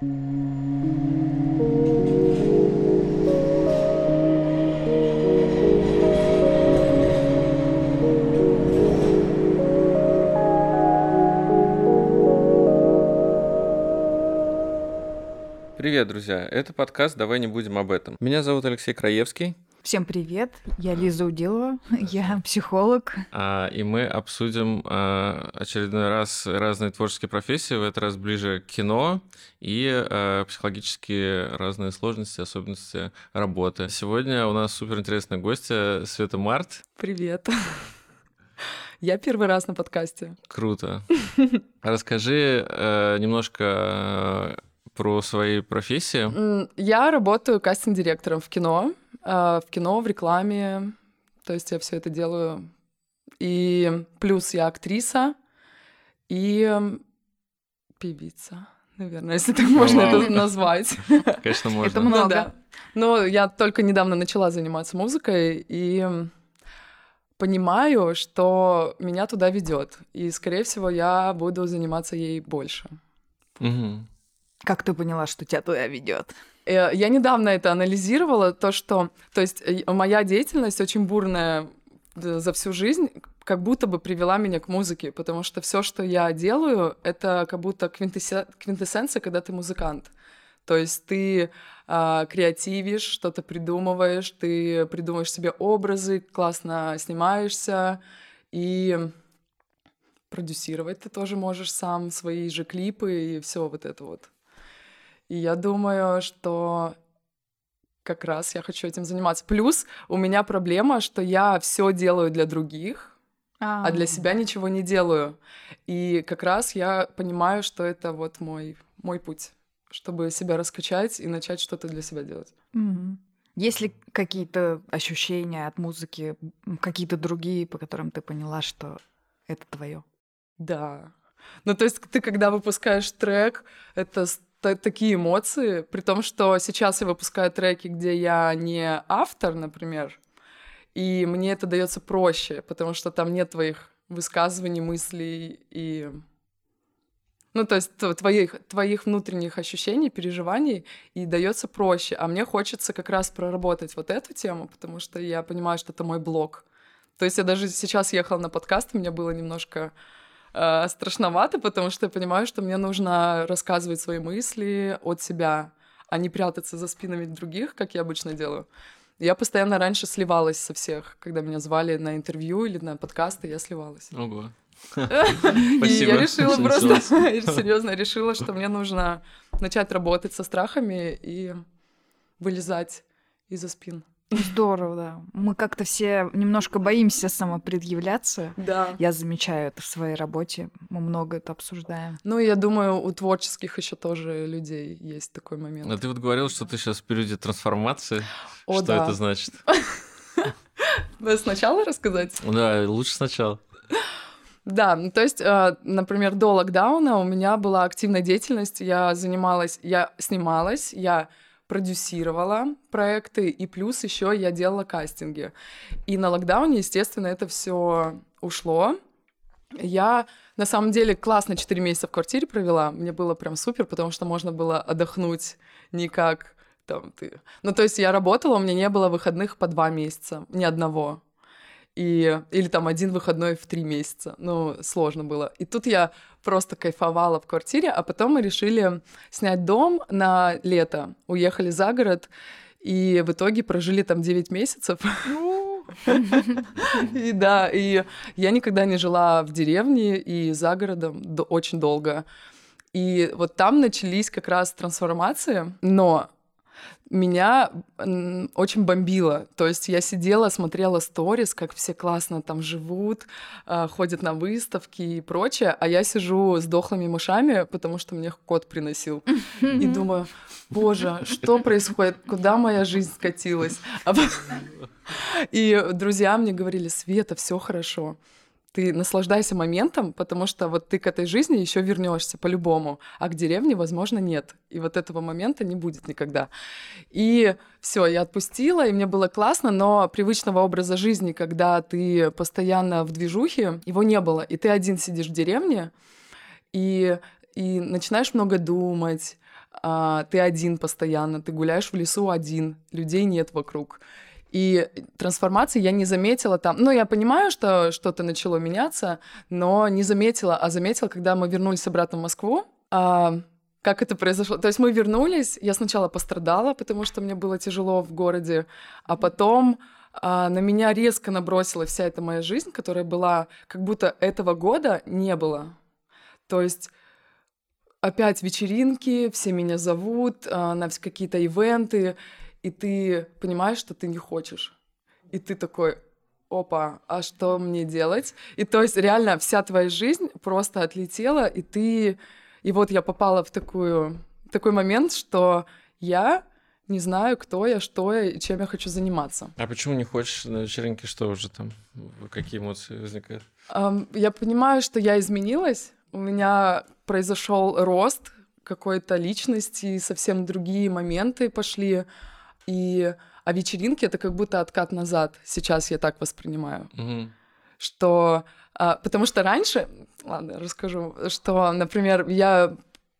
Привет, друзья! Это подкаст «Давай не будем об этом». Меня зовут Алексей Краевский. Всем привет, я Лиза Удилова, я психолог. А, и мы обсудим а, очередной раз разные творческие профессии, в этот раз ближе к кино и а, психологические разные сложности, особенности работы. Сегодня у нас суперинтересная гостья Света Март. Привет. Я первый раз на подкасте. Круто. Расскажи э, немножко про свои профессии. Я работаю кастинг-директором в кино. А, в кино, в рекламе. То есть я все это делаю. И плюс я актриса и певица, наверное, если так можно это назвать. Конечно, можно. Это много. Ну, да. Но я только недавно начала заниматься музыкой и понимаю, что меня туда ведет. И, скорее всего, я буду заниматься ей больше. Угу. Как ты поняла, что тебя туда ведет? Э, я недавно это анализировала, то, что... То есть э, моя деятельность очень бурная э, за всю жизнь, как будто бы привела меня к музыке, потому что все, что я делаю, это как будто квинтэссенция, когда ты музыкант. То есть ты а, креативишь, что-то придумываешь, ты придумаешь себе образы, классно снимаешься, и продюсировать ты тоже можешь сам свои же клипы и все вот это вот. И я думаю, что как раз я хочу этим заниматься. Плюс у меня проблема, что я все делаю для других, а, а для себя ничего не делаю. И как раз я понимаю, что это вот мой, мой путь, чтобы себя раскачать и начать что-то для себя делать. Угу. Есть ли какие-то ощущения от музыки, какие-то другие, по которым ты поняла, что это твое? Да. Ну, то есть ты, когда выпускаешь трек, это такие эмоции, при том, что сейчас я выпускаю треки, где я не автор, например, и мне это дается проще, потому что там нет твоих высказываний, мыслей и ну, то есть твоих, твоих внутренних ощущений, переживаний, и дается проще. А мне хочется как раз проработать вот эту тему, потому что я понимаю, что это мой блог. То есть я даже сейчас ехала на подкаст, и мне было немножко э, страшновато, потому что я понимаю, что мне нужно рассказывать свои мысли от себя, а не прятаться за спинами других, как я обычно делаю. Я постоянно раньше сливалась со всех, когда меня звали на интервью или на подкасты, я сливалась. Ого. И я решила просто, серьезно решила, что мне нужно начать работать со страхами и вылезать из-за спин. Здорово, да. Мы как-то все немножко боимся самопредъявляться. Да. Я замечаю это в своей работе. Мы много это обсуждаем. Ну, я думаю, у творческих еще тоже людей есть такой момент. А ты вот говорил, что ты сейчас в периоде трансформации. О, что да. это значит? Сначала рассказать? Да, лучше сначала. Да, ну, то есть, э, например, до локдауна у меня была активная деятельность, я занималась, я снималась, я продюсировала проекты, и плюс еще я делала кастинги. И на локдауне, естественно, это все ушло. Я на самом деле классно 4 месяца в квартире провела. Мне было прям супер, потому что можно было отдохнуть не как там ты. Ну, то есть я работала, у меня не было выходных по два месяца, ни одного и, или там один выходной в три месяца. Ну, сложно было. И тут я просто кайфовала в квартире, а потом мы решили снять дом на лето. Уехали за город, и в итоге прожили там 9 месяцев. И да, и я никогда не жила в деревне и за городом очень долго. И вот там начались как раз трансформации, но меня очень бомбило. То есть я сидела, смотрела сторис, как все классно там живут, а, ходят на выставки и прочее, а я сижу с дохлыми мышами, потому что мне кот приносил. И думаю, боже, что происходит? Куда моя жизнь скатилась? А и друзья мне говорили, Света, все хорошо ты наслаждайся моментом, потому что вот ты к этой жизни еще вернешься по-любому, а к деревне, возможно, нет. И вот этого момента не будет никогда. И все, я отпустила, и мне было классно, но привычного образа жизни, когда ты постоянно в движухе, его не было. И ты один сидишь в деревне, и, и начинаешь много думать, а, ты один постоянно, ты гуляешь в лесу один, людей нет вокруг. И трансформации я не заметила там. Ну, я понимаю, что что-то начало меняться, но не заметила, а заметила, когда мы вернулись обратно в Москву. А, как это произошло? То есть мы вернулись, я сначала пострадала, потому что мне было тяжело в городе, а потом а, на меня резко набросила вся эта моя жизнь, которая была, как будто этого года не было. То есть опять вечеринки, все меня зовут а, на какие-то ивенты, и ты понимаешь, что ты не хочешь. И ты такой, опа, а что мне делать? И то есть реально вся твоя жизнь просто отлетела, и ты... И вот я попала в такую, такой момент, что я не знаю, кто я, что я и чем я хочу заниматься. А почему не хочешь на вечеринке? Что уже там? Какие эмоции возникают? Um, я понимаю, что я изменилась, у меня произошел рост какой-то личности, совсем другие моменты пошли. И а вечеринки это как будто откат назад. Сейчас я так воспринимаю. Угу. Что а, потому что раньше, ладно, расскажу, что, например, я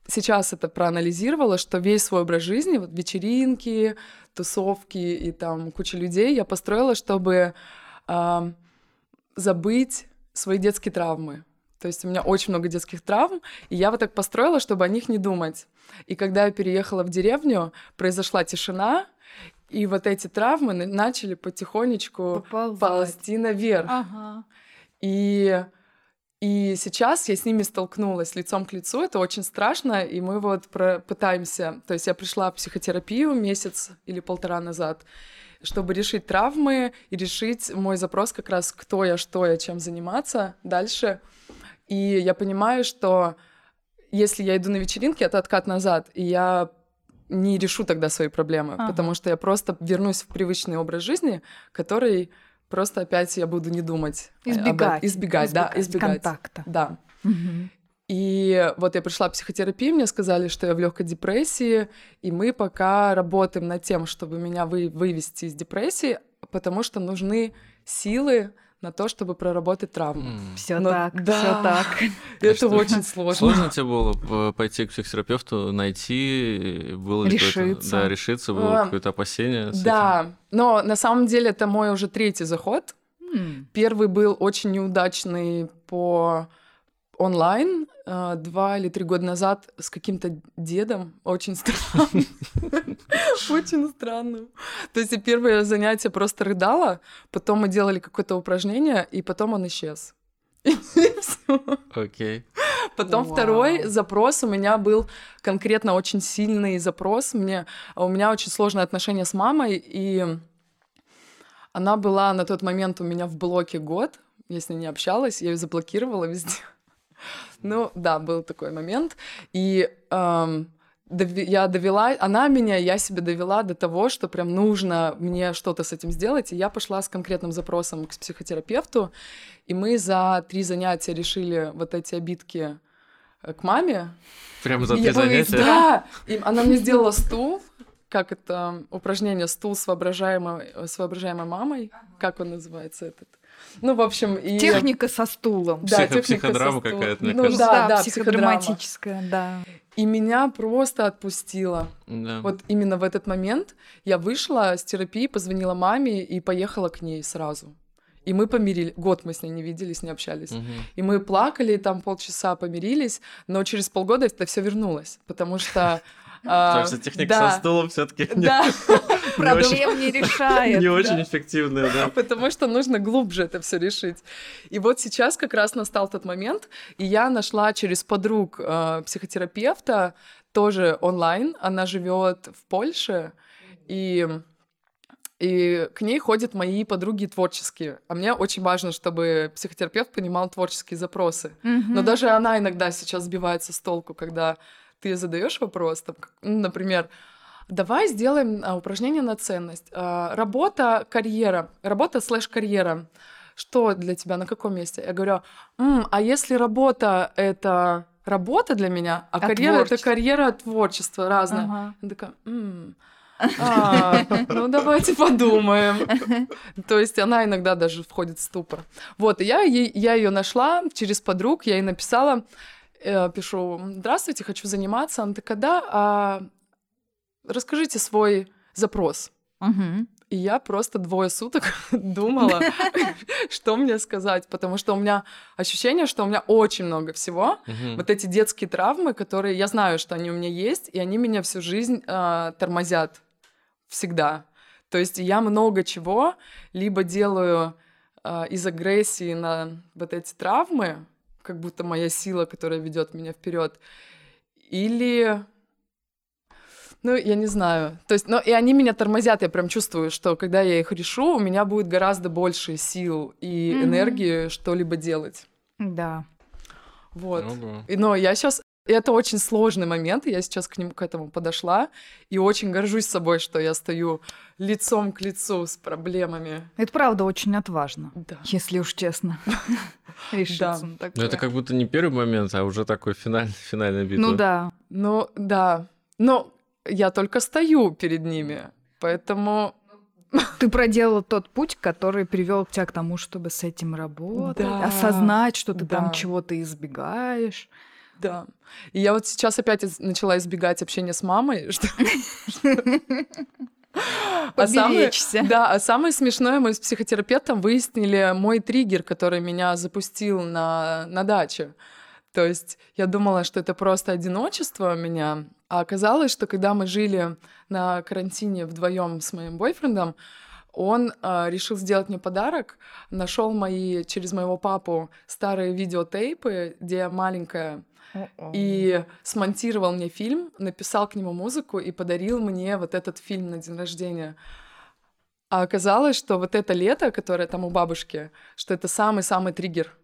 сейчас это проанализировала, что весь свой образ жизни, вот вечеринки, тусовки и там куча людей я построила, чтобы а, забыть свои детские травмы. То есть у меня очень много детских травм, и я вот так построила, чтобы о них не думать. И когда я переехала в деревню, произошла тишина, и вот эти травмы начали потихонечку Поползать. ползти наверх. Ага. И, и сейчас я с ними столкнулась лицом к лицу. Это очень страшно, и мы вот про пытаемся... То есть я пришла в психотерапию месяц или полтора назад, чтобы решить травмы и решить мой запрос как раз кто я, что я, чем заниматься дальше — и я понимаю, что если я иду на вечеринки, это откат назад, и я не решу тогда свои проблемы, ага. потому что я просто вернусь в привычный образ жизни, который просто опять я буду не думать. Избегать. Об... Избегать, избегать, да, избегать. Контакта. Да. Угу. И вот я пришла в психотерапию, мне сказали, что я в легкой депрессии, и мы пока работаем над тем, чтобы меня вы, вывести из депрессии, потому что нужны силы на то, чтобы проработать травму. Mm. Все так, да, все так. Это очень сложно. Сложно тебе было пойти к психотерапевту, найти, было решиться. Да, решиться, было а, какое-то опасение. Да, но на самом деле это мой уже третий заход. Первый был очень неудачный по онлайн э, два или три года назад с каким-то дедом, очень странным. Очень странным. То есть первое занятие просто рыдала, потом мы делали какое-то упражнение, и потом он исчез. Окей. Потом второй запрос у меня был конкретно очень сильный запрос. Мне, у меня очень сложные отношения с мамой, и она была на тот момент у меня в блоке год. Я с ней не общалась, я ее заблокировала везде. Ну, да, был такой момент. И эм, я довела, она меня, я себя довела до того, что прям нужно мне что-то с этим сделать, и я пошла с конкретным запросом к психотерапевту, и мы за три занятия решили вот эти обидки э, к маме. Прямо за три занятия? Да! И она мне сделала стул, как это упражнение стул с воображаемой, с воображаемой мамой, как он называется этот? Ну, в общем, и... Техника со стулом. Да, Психо- психодрама какая-то, мне ну, кажется. Да, да, психодраматическая, да. И меня просто отпустило. Да. Вот именно в этот момент я вышла с терапии, позвонила маме и поехала к ней сразу. И мы помирились. Год мы с ней не виделись, не общались. Угу. И мы плакали, там полчаса помирились, но через полгода это все вернулось, потому что Потому что техника да. со стулом все-таки да. проблем не решает. Не очень эффективная, да. Потому что нужно глубже это все решить. И вот сейчас как раз настал тот момент, и я нашла через подруг э, психотерапевта, тоже онлайн. Она живет в Польше, и и к ней ходят мои подруги творческие. А мне очень важно, чтобы психотерапевт понимал творческие запросы. Mm-hmm. Но даже она иногда сейчас сбивается с толку, когда ты задаешь вопрос, там, ну, например, давай сделаем а, упражнение на ценность. А, работа, карьера, работа слэш карьера. Что для тебя, на каком месте? Я говорю, М, а если работа это работа для меня, а, а карьера это карьера творчества разная. Ага. Я такая, М, а, ну давайте подумаем. То есть она иногда даже входит в ступор. Вот, и я, я ее нашла через подруг, я ей написала, пишу, здравствуйте, хочу заниматься. Она такая, да, а расскажите свой запрос. Мгм. И я просто двое суток думала, что мне сказать, потому что у меня ощущение, что у меня очень много всего. Мгм. Вот эти детские травмы, которые я знаю, что они у меня есть, и они меня всю жизнь а, тормозят всегда. То есть я много чего либо делаю а, из агрессии на вот эти травмы, как будто моя сила, которая ведет меня вперед, или ну, я не знаю. То есть, но и они меня тормозят, я прям чувствую, что когда я их решу, у меня будет гораздо больше сил и Мгм. энергии что-либо делать. Да. Вот. Ого. И, но я сейчас... Это очень сложный момент, и я сейчас к нему к этому подошла, и очень горжусь собой, что я стою лицом к лицу с проблемами. Это правда очень отважно, Да. если уж честно. Решиться на Ну, это как будто не первый момент, а уже такой финальный, финальная битва. Ну да. Ну, да. Но я только стою перед ними, поэтому... Ты проделала тот путь, который привел тебя к тому, чтобы с этим работать, Да. осознать, что ты там Да. чего-то избегаешь. Да. И я вот сейчас опять из- начала избегать общения с мамой. что- А самое-. Да, а самое смешное, мы с психотерапевтом выяснили мой триггер, который меня запустил на, на даче. То есть я думала, что это просто одиночество у меня, а оказалось, что когда мы жили на карантине вдвоем с моим бойфрендом, он а, решил сделать мне подарок, нашел мои через моего папу старые видеотейпы, где я и смонтировал мне фильм, написал к нему музыку и подарил мне вот этот фильм на день рождения. А оказалось, что вот это лето, которое там у бабушки, что это самый-самый триггер.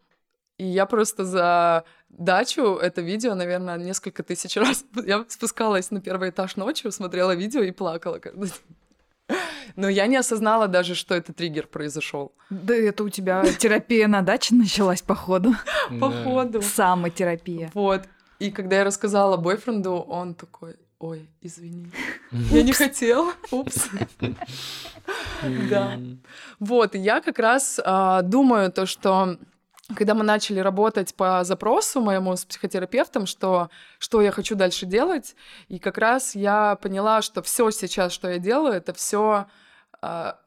И я просто за дачу это видео, наверное, несколько тысяч раз. Я спускалась на первый этаж ночью, смотрела видео и плакала каждый день. Но я не осознала даже, что это триггер произошел. Да это у тебя терапия на даче началась, походу. Походу. Самотерапия. Вот. И когда я рассказала бойфренду, он такой, ой, извини, я не хотел, упс. Да. Вот, я как раз а, думаю то, что когда мы начали работать по запросу моему с психотерапевтом, что, что я хочу дальше делать, и как раз я поняла, что все сейчас, что я делаю, это все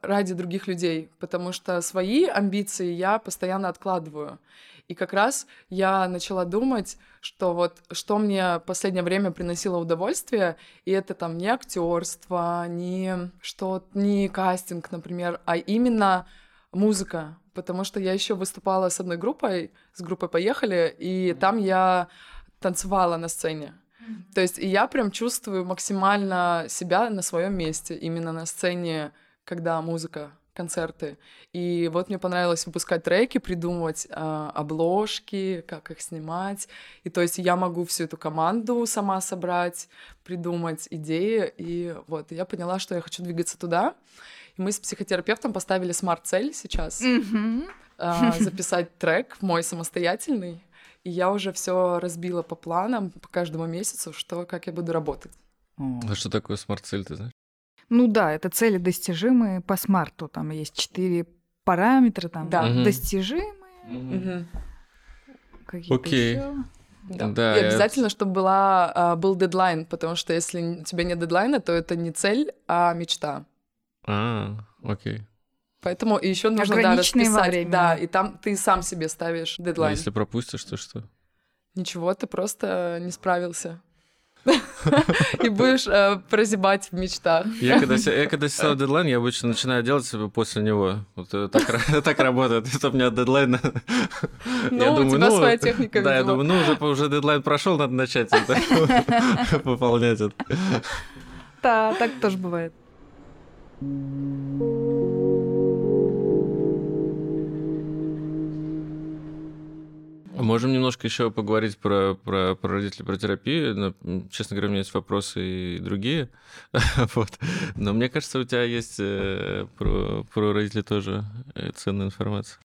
ради других людей, потому что свои амбиции я постоянно откладываю. И как раз я начала думать, что вот что мне в последнее время приносило удовольствие, и это там не актерство, не что, не кастинг, например, а именно музыка, потому что я еще выступала с одной группой, с группой Поехали, и там я танцевала на сцене. То есть и я прям чувствую максимально себя на своем месте, именно на сцене, когда музыка, концерты. И вот мне понравилось выпускать треки, придумывать а, обложки, как их снимать. И то есть я могу всю эту команду сама собрать, придумать идеи. И вот я поняла, что я хочу двигаться туда. И мы с психотерапевтом поставили смарт-цель сейчас Мгм. а, записать трек мой самостоятельный. И я уже все разбила по планам, по каждому месяцу, что, как я буду работать. А что такое смарт-цель, ты знаешь? Ну да, это цели достижимые по смарту. Там есть четыре параметра, там Да. Мгм. достижимые, Мгм. какие-то Окей. Да. Да, и я- обязательно, чтобы была, а, был дедлайн, потому что если у тебя нет дедлайна, то это не цель, а мечта. А, окей. Поэтому и еще нужно да, расписать. Да, и там ты сам себе ставишь А дедлайн. если пропустишь, то что? Ничего, ты просто не справился. И будешь э, прозябать в мечтах. Я когда, я когда ставлю дедлайн, я обычно начинаю делать себе после него. Вот э, так, ра- так работает. Это у меня дедлайн. Ну, у тебя своя техника, Да, я думаю, ну, уже, уже дедлайн прошел, надо начать выполнять это. Да, так тоже бывает. Можем немножко еще поговорить про, про, про родителей, про терапию. Но, м, честно говоря, у меня есть вопросы и другие. вот. Но мне кажется, у тебя есть э, про, про родителей тоже э, ценная информация.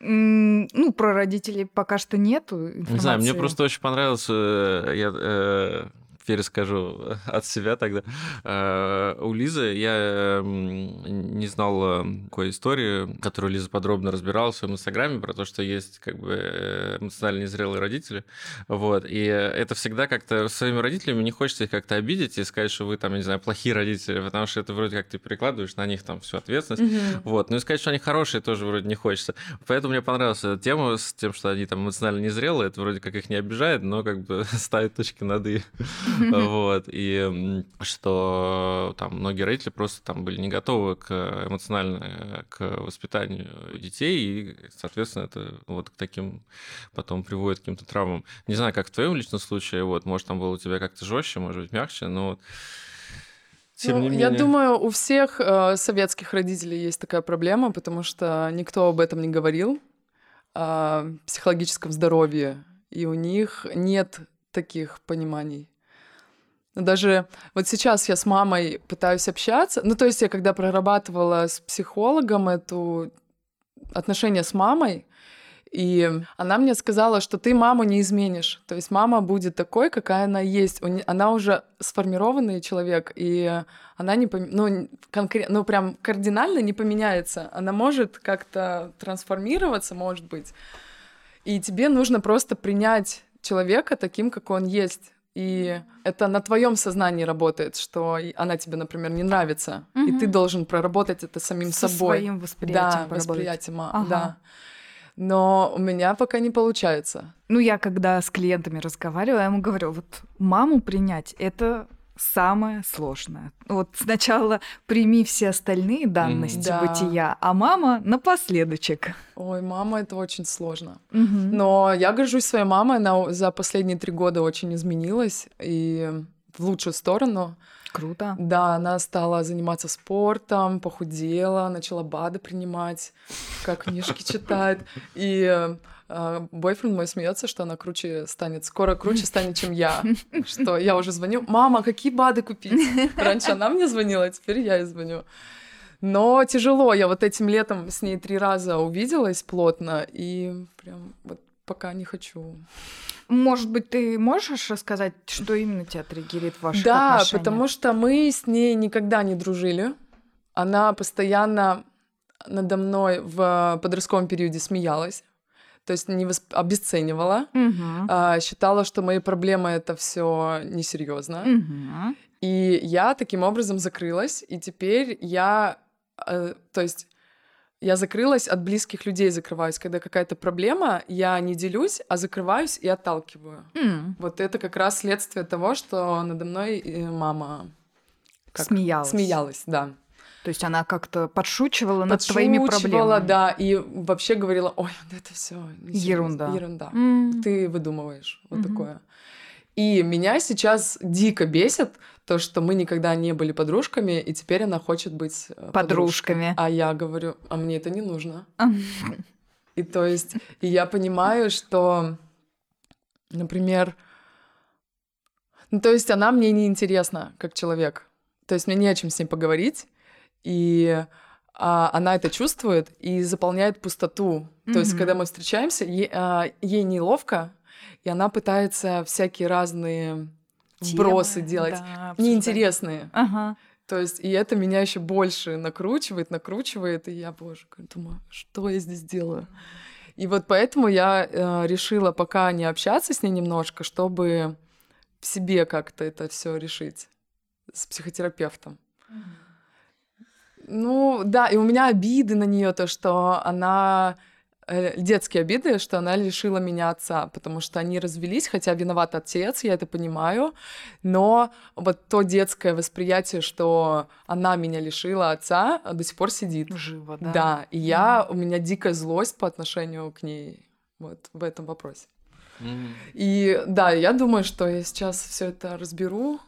Ну, про родителей пока что нету Не знаю, мне информации. просто очень понравился э, я, перескажу от себя тогда. Э, у Лизы я не знал такой истории, которую Лиза подробно разбирала в своем инстаграме, про то, что есть как бы эмоционально незрелые родители. Вот. И это всегда как-то своими родителями не хочется их как-то обидеть и сказать, что вы там, не знаю, плохие родители, потому что это вроде как ты перекладываешь на них там всю ответственность. Mm-hmm. Вот. Ну и сказать, что они хорошие, тоже вроде не хочется. Поэтому мне понравилась эта тема с тем, что они там эмоционально незрелые. Это вроде как их не обижает, но как бы ставит точки над «и». Вот. И что там многие родители просто там были не готовы к эмоционально к воспитанию детей, и, соответственно, это вот к таким потом приводит к каким-то травмам. Не знаю, как в твоем личном случае, вот, может, там было у тебя как-то жестче, может быть, мягче, но вот тем ну, не менее. Я думаю, у всех э, советских родителей есть такая проблема, потому что никто об этом не говорил, о психологическом здоровье, и у них нет таких пониманий. Даже вот сейчас я с мамой пытаюсь общаться. Ну, то есть я когда прорабатывала с психологом эту отношения с мамой, и она мне сказала, что ты маму не изменишь. То есть мама будет такой, какая она есть. Она уже сформированный человек, и она не пом... ну, конкретно, ну, прям кардинально не поменяется. Она может как-то трансформироваться, может быть. И тебе нужно просто принять человека таким, как он есть. И это на твоем сознании работает, что она тебе, например, не нравится, угу. и ты должен проработать это самим Со собой. своим восприятием. Да, восприятием, ага. да. Но у меня пока не получается. Ну, я когда с клиентами разговариваю, я ему говорю, вот маму принять — это самое сложное. Вот сначала прими все остальные данности да. бытия, а мама напоследочек. Ой, мама, это очень сложно. Угу. Но я горжусь своей мамой, она за последние три года очень изменилась и в лучшую сторону. Круто. Да, она стала заниматься спортом, похудела, начала БАДы принимать, как книжки читает. И а, бойфренд мой смеется, что она круче станет, скоро круче станет, чем я. Что я уже звоню, мама, какие БАДы купить? Раньше она мне звонила, а теперь я ей звоню. Но тяжело. Я вот этим летом с ней три раза увиделась плотно, и прям вот пока не хочу. Может быть, ты можешь рассказать, что именно тебя триггерит в ваших да, отношениях? Да, потому что мы с ней никогда не дружили. Она постоянно надо мной в подростковом периоде смеялась то есть не восп... обесценивала, угу. а, считала, что мои проблемы это все несерьезно. Угу. И я таким образом закрылась, и теперь я, э, то есть я закрылась от близких людей, закрываюсь. Когда какая-то проблема, я не делюсь, а закрываюсь и отталкиваю. Mm. Вот это как раз следствие того, что надо мной э, мама как смеялась. Смеялась, да. То есть она как-то подшучивала, над твоими проблемами. да, и вообще говорила, ой, это все ерунда. Ерунда. Mm. Ты выдумываешь вот mm-hmm. такое. И меня сейчас дико бесит то, что мы никогда не были подружками, и теперь она хочет быть э, подружками. А я говорю, а мне это не нужно. И то есть, и я понимаю, что, например, ну, то есть она мне не интересна как человек. То есть мне не о чем с ней поговорить и а, она это чувствует и заполняет пустоту. Mm-hmm. То есть, когда мы встречаемся, е, а, ей неловко, и она пытается всякие разные вбросы Темы, делать, да, неинтересные. Ага. То есть, и это меня еще больше накручивает, накручивает, и я, боже, думаю, что я здесь делаю? И вот поэтому я э, решила пока не общаться с ней немножко, чтобы в себе как-то это все решить с психотерапевтом. Mm-hmm. Ну, да, и у меня обиды на нее, то, что она э, детские обиды, что она лишила меня отца, потому что они развелись, хотя виноват отец, я это понимаю, но вот то детское восприятие, что она меня лишила отца, до сих пор сидит. Живо, да. Да, и я, у меня дикая злость по отношению к ней вот в этом вопросе. Mm. И да, я думаю, что я сейчас все это разберу,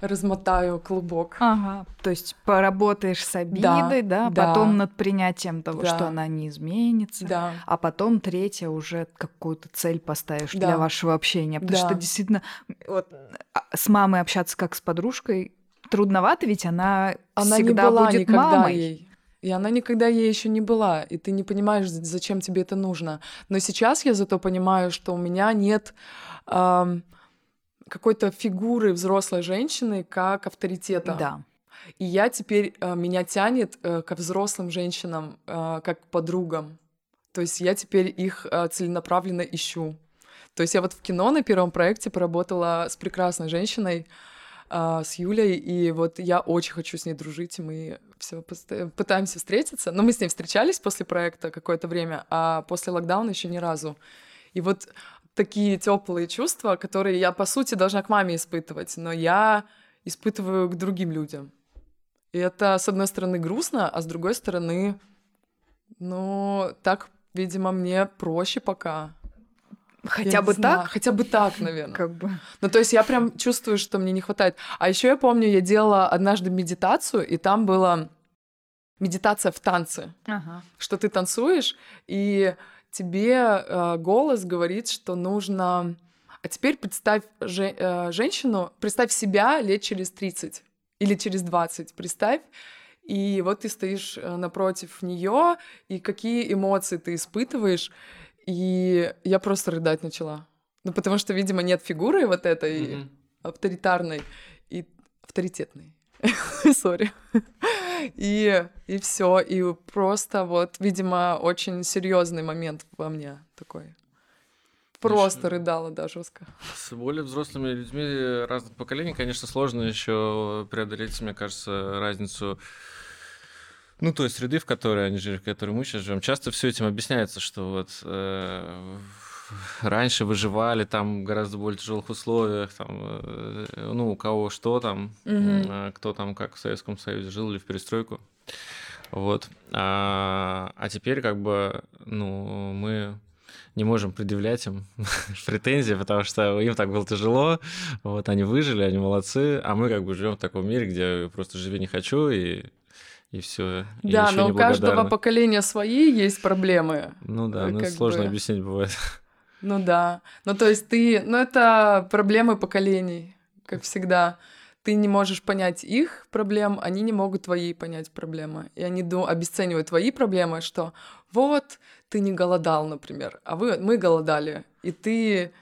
размотаю клубок. Ага. То есть поработаешь с обидой, да, да, да. потом над принятием того, да. что она не изменится, да. а потом третье уже какую-то цель поставишь да. для вашего общения, потому да. что действительно вот а, с мамой общаться как с подружкой трудновато, ведь она, она всегда не была будет никогда мамой. Ей. И она никогда ей еще не была, и ты не понимаешь, зачем тебе это нужно. Но сейчас я зато понимаю, что у меня нет эм, какой-то фигуры взрослой женщины как авторитета. Да. И я теперь, э, меня тянет э, ко взрослым женщинам, э, как к подругам. То есть я теперь их целенаправленно ищу. То есть я вот в кино на первом проекте поработала с прекрасной женщиной, с Юлей, и вот я очень хочу с ней дружить, и мы все пытаемся встретиться. Но мы с ней встречались после проекта какое-то время, а после локдауна еще ни разу. И вот такие теплые чувства, которые я, по сути, должна к маме испытывать, но я испытываю к другим людям. И это, с одной стороны, грустно, а с другой стороны, ну, так, видимо, мне проще пока. Хотя я бы так? Хотя бы так, наверное. Как бы. Ну, то есть я прям чувствую, что мне не хватает. А еще я помню, я делала однажды медитацию, и там была медитация в танце. Ага. Что ты танцуешь, и тебе э, голос говорит, что нужно... А теперь представь же, э, женщину, представь себя лет через 30 или через 20, представь, и вот ты стоишь э, напротив нее, и какие эмоции ты испытываешь, и я просто рыдать начала. Ну, потому что, видимо, нет фигуры вот этой mm-hmm. авторитарной и авторитетной. Сори. И, и все. И просто вот, видимо, очень серьезный момент во мне такой. Просто Конечно. рыдала, да, жестко. С более взрослыми людьми разных поколений, конечно, сложно еще преодолеть, мне кажется, разницу ну, то есть среды, в которой они жили, в которой мы сейчас живем, часто все этим объясняется, что вот э, раньше выживали там в гораздо более тяжелых условиях, там, э, ну, у кого что там, угу. кто там как в Советском Союзе жил или в перестройку. Вот. А, а теперь как бы, ну, мы не можем предъявлять им претензии, потому что им так было тяжело, вот они выжили, они молодцы, а мы как бы живем в таком мире, где просто живи не хочу и и все. Да, но у каждого поколения свои есть проблемы. Ну да, ну сложно бы... объяснить бывает. Ну да. Ну то есть ты... Ну это проблемы поколений, как всегда. Ты не можешь понять их проблем, они не могут твои понять проблемы. И они ду- обесценивают твои проблемы, что вот, ты не голодал, например, а вы, мы голодали, и ты...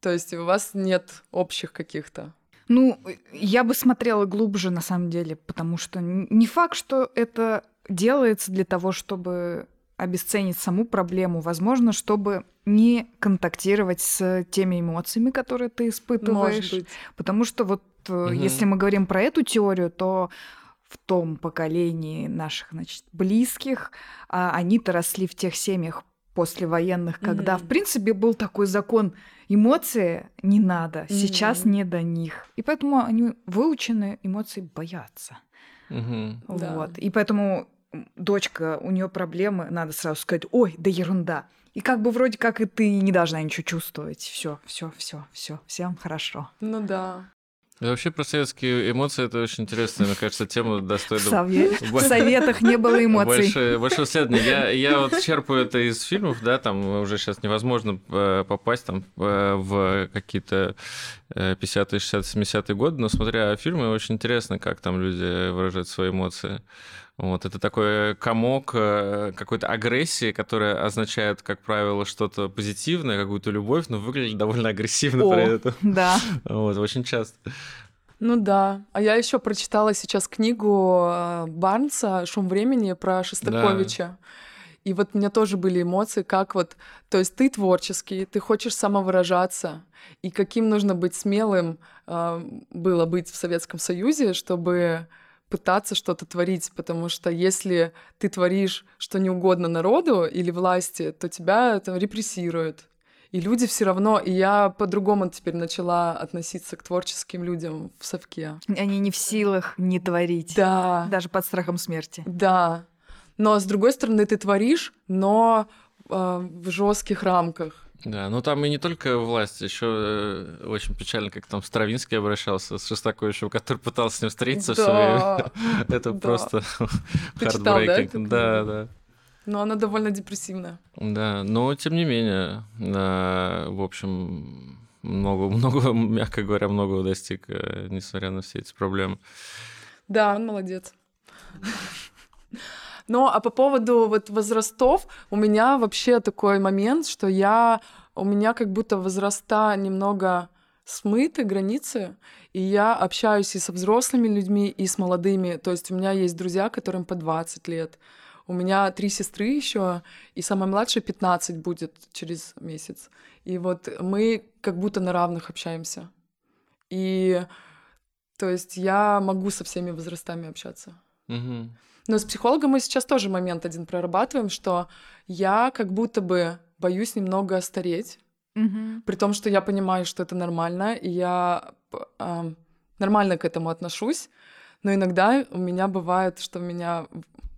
То есть у вас нет общих каких-то ну, я бы смотрела глубже, на самом деле, потому что не факт, что это делается для того, чтобы обесценить саму проблему, возможно, чтобы не контактировать с теми эмоциями, которые ты испытываешь. Потому что вот угу. если мы говорим про эту теорию, то в том поколении наших, значит, близких, а они-то росли в тех семьях послевоенных, когда, mm-hmm. в принципе, был такой закон эмоции не надо, mm-hmm. сейчас не до них. И поэтому они выучены эмоции боятся. Mm-hmm. Вот. Да. И поэтому дочка, у нее проблемы, надо сразу сказать, ой, да ерунда. И как бы вроде как и ты не должна ничего чувствовать. Все, все, все, все, всем хорошо. Ну да. И вообще про советские эмоции это очень интересная, мне кажется, тема достойна. В советах не было эмоций. Большое, большое исследование. Я, я вот черпаю это из фильмов, да, там уже сейчас невозможно э, попасть там э, в какие-то 50-е, 60-е, 70-е годы, но смотря фильмы, очень интересно, как там люди выражают свои эмоции. Вот, это такой комок э, какой-то агрессии, которая означает, как правило, что-то позитивное, какую-то любовь, но выглядит довольно агрессивно О, при этом. Да. Вот, очень часто. Ну да. А я еще прочитала сейчас книгу э, Барнса «Шум времени» про Шостаковича. Да. И вот у меня тоже были эмоции, как вот, то есть ты творческий, ты хочешь самовыражаться, и каким нужно быть смелым э, было быть в Советском Союзе, чтобы пытаться что-то творить, потому что если ты творишь что не угодно народу или власти, то тебя там репрессируют. И люди все равно, и я по-другому теперь начала относиться к творческим людям в совке. Они не в силах не творить. Да. Даже под страхом смерти. Да. Но с другой стороны, ты творишь, но э, в жестких рамках. Да, ну там и не только власть, еще э, очень печально, как там Стравинский обращался с Шостаковичем, который пытался с ним встретиться да, все Это просто heartbreaking. Да, да. Но она довольно депрессивная. Да, но тем не менее, в общем, много, много, мягко говоря, многого достиг, э, несмотря на все эти проблемы. Да, он молодец. Но а по поводу вот возрастов, у меня вообще такой момент, что я, у меня как будто возраста немного смыты границы, и я общаюсь и со взрослыми людьми, и с молодыми. То есть у меня есть друзья, которым по 20 лет. У меня три сестры еще, и самая младшая 15 будет через месяц. И вот мы как будто на равных общаемся. И то есть я могу со всеми возрастами общаться. Угу. Но с психологом мы сейчас тоже момент один прорабатываем, что я как будто бы боюсь немного стареть, Мгм. при том, что я понимаю, что это нормально, и я ам, нормально к этому отношусь, но иногда у меня бывает, что меня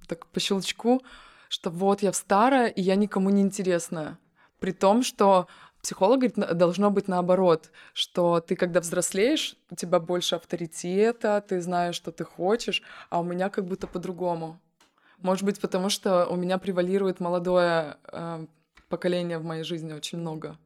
так по щелчку, что вот я старая, и я никому не интересна. При том, что психолог говорит, должно быть наоборот, что ты, когда взрослеешь, у тебя больше авторитета, ты знаешь, что ты хочешь, а у меня как будто по-другому. Может быть, потому что у меня превалирует молодое э, поколение в моей жизни очень много.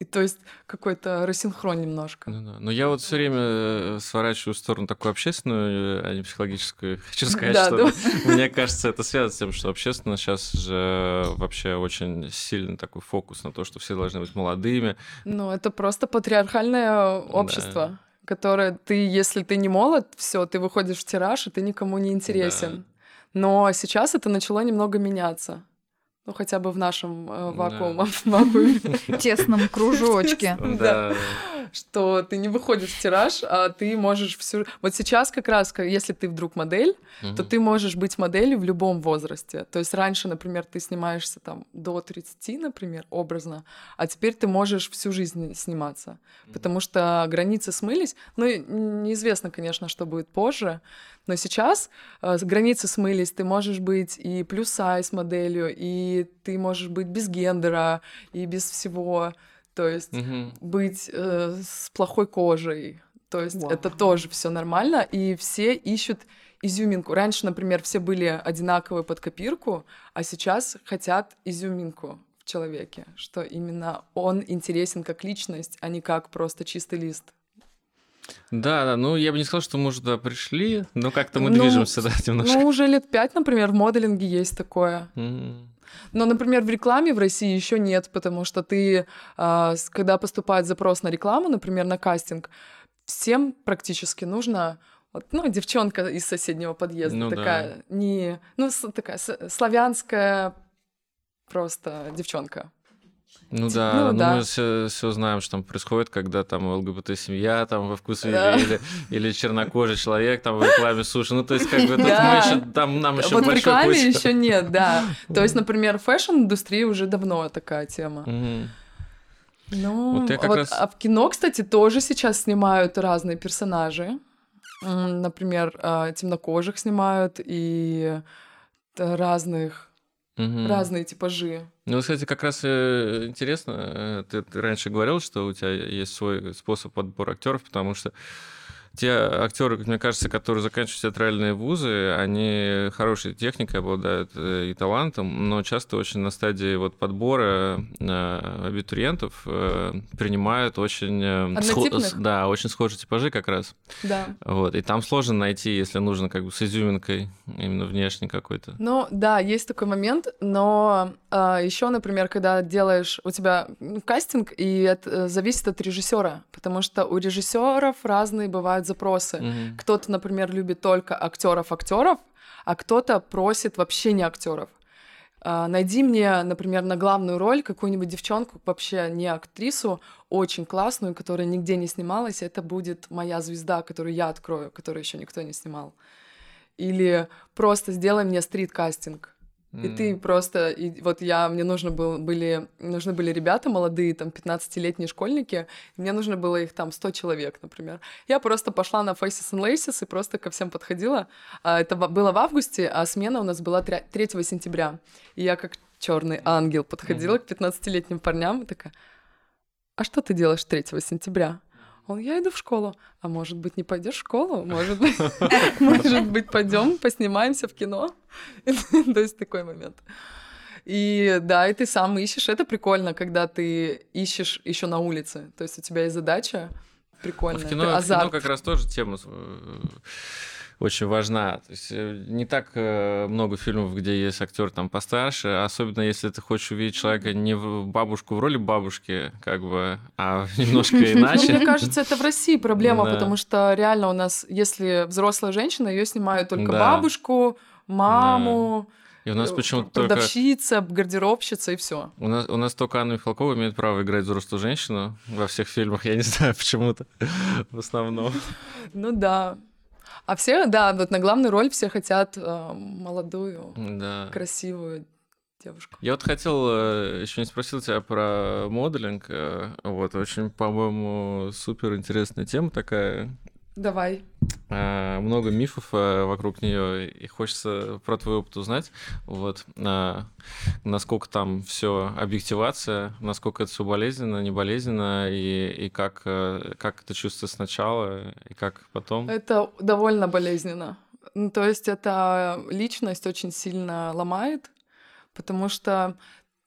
И то есть какой-то рассинхрон немножко. Ну да. Но я вот все время э, сворачиваю в сторону такую общественную, а не психологическую. Хочу сказать, Да, что да. мне кажется, это связано с тем, что общественно сейчас же вообще очень сильный такой фокус на то, что все должны быть молодыми. Ну, это просто патриархальное общество, которое ты, если ты не молод, все, ты выходишь в тираж, и ты никому не интересен. Но сейчас это начало немного меняться. Ну, хотя бы в нашем э, вакууме. вакууме. В тесном кружочке. Да. Что ты не выходишь в тираж, а ты можешь всю... Вот сейчас как раз, если ты вдруг модель, то Мгм. ты можешь быть моделью в любом возрасте. То есть раньше, например, ты снимаешься там до 30, например, образно, а теперь ты можешь всю жизнь сниматься, потому что границы смылись. Ну, неизвестно, конечно, что будет позже, но сейчас э, границы смылись, ты можешь быть и плюс-сайз моделью, и ты можешь быть без гендера, и без всего. То есть Мгм. быть э, с плохой кожей. То есть Вау. это тоже все нормально, и все ищут изюминку. Раньше, например, все были одинаковые под копирку, а сейчас хотят изюминку в человеке, что именно он интересен как личность, а не как просто чистый лист. Да, да, ну я бы не сказал, что мы уже туда пришли, но как-то мы Ну, движемся, да, немножко. Ну, уже лет пять, например, в моделинге есть такое. Мгм. Но, например, в рекламе в России еще нет, потому что ты, а, когда поступает запрос на рекламу, например, на кастинг, всем практически нужно вот, ну, девчонка из соседнего подъезда Ну да. такая, не, ну, такая славянская просто девчонка. Ну да, ну ну, да. мы все, знаем, что там происходит, когда там ЛГБТ-семья там во Вкус Да. или, или чернокожий человек там в рекламе суши. Ну, то есть, как бы тут Да. мы еще, там нам еще вот в рекламе путь. еще нет, да. То есть, например, в fashion-индустрии уже давно такая тема. Ну, Вот вот, раз- а в кино, кстати, тоже сейчас снимают разные персонажи. Например, а, темнокожих снимают и разных, Мгм. разные типажи. Ну, кстати, как раз э, интересно, э, ты, ты раньше говорил, что у тебя есть свой способ подбора актеров, потому что те актеры, мне кажется, которые заканчивают театральные вузы, они хорошей техникой обладают э, и талантом, но часто очень на стадии вот подбора э, абитуриентов э, принимают очень схо- да, очень схожие типажи как раз. Да. Вот, и там сложно найти, если нужно как бы с изюминкой именно внешней какой-то. Ну, да, есть такой момент, но еще, например, когда делаешь у тебя кастинг, и это зависит от режиссера, потому что у режиссеров разные бывают запросы. Мгм. Кто-то, например, любит только актеров-актеров, а кто-то просит вообще не актеров. А, Найди мне, например, на главную роль какую-нибудь девчонку, вообще не актрису, очень классную, которая нигде не снималась. Это будет моя звезда, которую я открою, которую еще никто не снимал. Или просто сделай мне стрит-кастинг. И ты просто, и вот я, мне нужно было, были, нужны были ребята молодые, там, 15-летние школьники, и мне нужно было их там 100 человек, например. Я просто пошла на Faces and Laces и просто ко всем подходила. А, Это было в августе, а смена у нас была тря- 3 сентября. И я как черный ангел подходила к 15-летним парням и такая, а что ты делаешь 3 сентября? Он, я иду в школу. А может быть, не пойдешь в школу? Может быть, может быть, пойдем, поснимаемся в кино? То есть такой момент. И да, и ты сам ищешь. Это прикольно, когда ты ищешь еще на улице. То есть у тебя есть задача прикольная. В кино, в кино как раз тоже тема э, очень важна. То есть э, не так э, много фильмов, где есть актер там постарше, особенно если ты хочешь увидеть человека не в бабушку в роли бабушки, как бы, а немножко иначе. Мне кажется, это в России проблема, потому что реально у нас, если взрослая женщина, ее снимают только бабушку, маму, и у нас э, почему-то продавщица, только... гардеробщица и все. У нас, у нас только Анна Михалкова имеет право играть взрослую женщину во всех фильмах, я не знаю почему-то в основном. Ну да. А все, да, вот на главную роль все хотят э, молодую, да. красивую девушку. Я вот хотел, э, еще не спросил тебя про моделинг. Э, вот, очень, по-моему, супер интересная тема такая. Давай. А, много мифов а, вокруг нее, и хочется про твой опыт узнать. Вот а, насколько там все объективация, насколько это все болезненно, не болезненно, и, и как, как это чувствуется сначала, и как потом. Это довольно болезненно. Ну, то есть это личность очень сильно ломает, потому что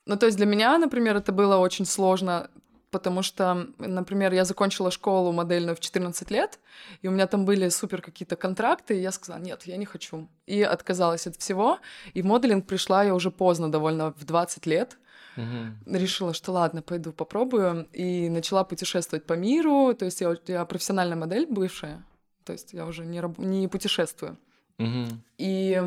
ну, то есть для меня, например, это было очень сложно потому что, например, я закончила школу модельную в 14 лет, и у меня там были супер какие-то контракты, и я сказала, нет, я не хочу. И отказалась от всего, и в моделинг пришла я уже поздно, довольно в 20 лет, Угу. Решила, что ладно, пойду попробую. И начала путешествовать по миру. То есть я, я профессиональная модель бывшая. То есть я уже не, не путешествую. Угу. И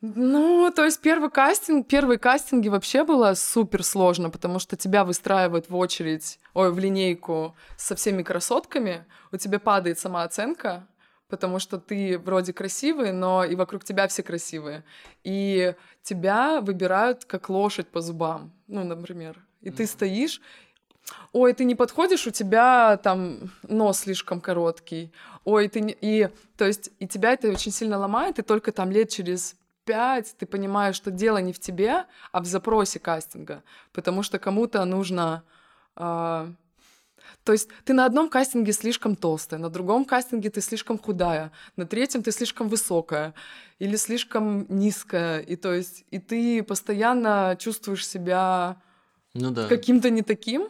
ну, то есть первый кастинг, первые кастинги вообще было супер сложно, потому что тебя выстраивают в очередь, ой, в линейку со всеми красотками, у тебя падает самооценка, потому что ты вроде красивый, но и вокруг тебя все красивые. И тебя выбирают как лошадь по зубам, ну, например. И ты стоишь, ой, ты не подходишь, у тебя там нос слишком короткий, ой, ты не... И, то есть, и тебя это очень сильно ломает, и только там лет через 5 ты понимаешь, что дело не в тебе, а в запросе кастинга, потому что кому-то нужно... Э, то есть ты на одном кастинге слишком толстая, на другом кастинге ты слишком худая, на третьем ты слишком высокая или слишком низкая, и то есть и ты постоянно чувствуешь себя ну да. каким-то не таким,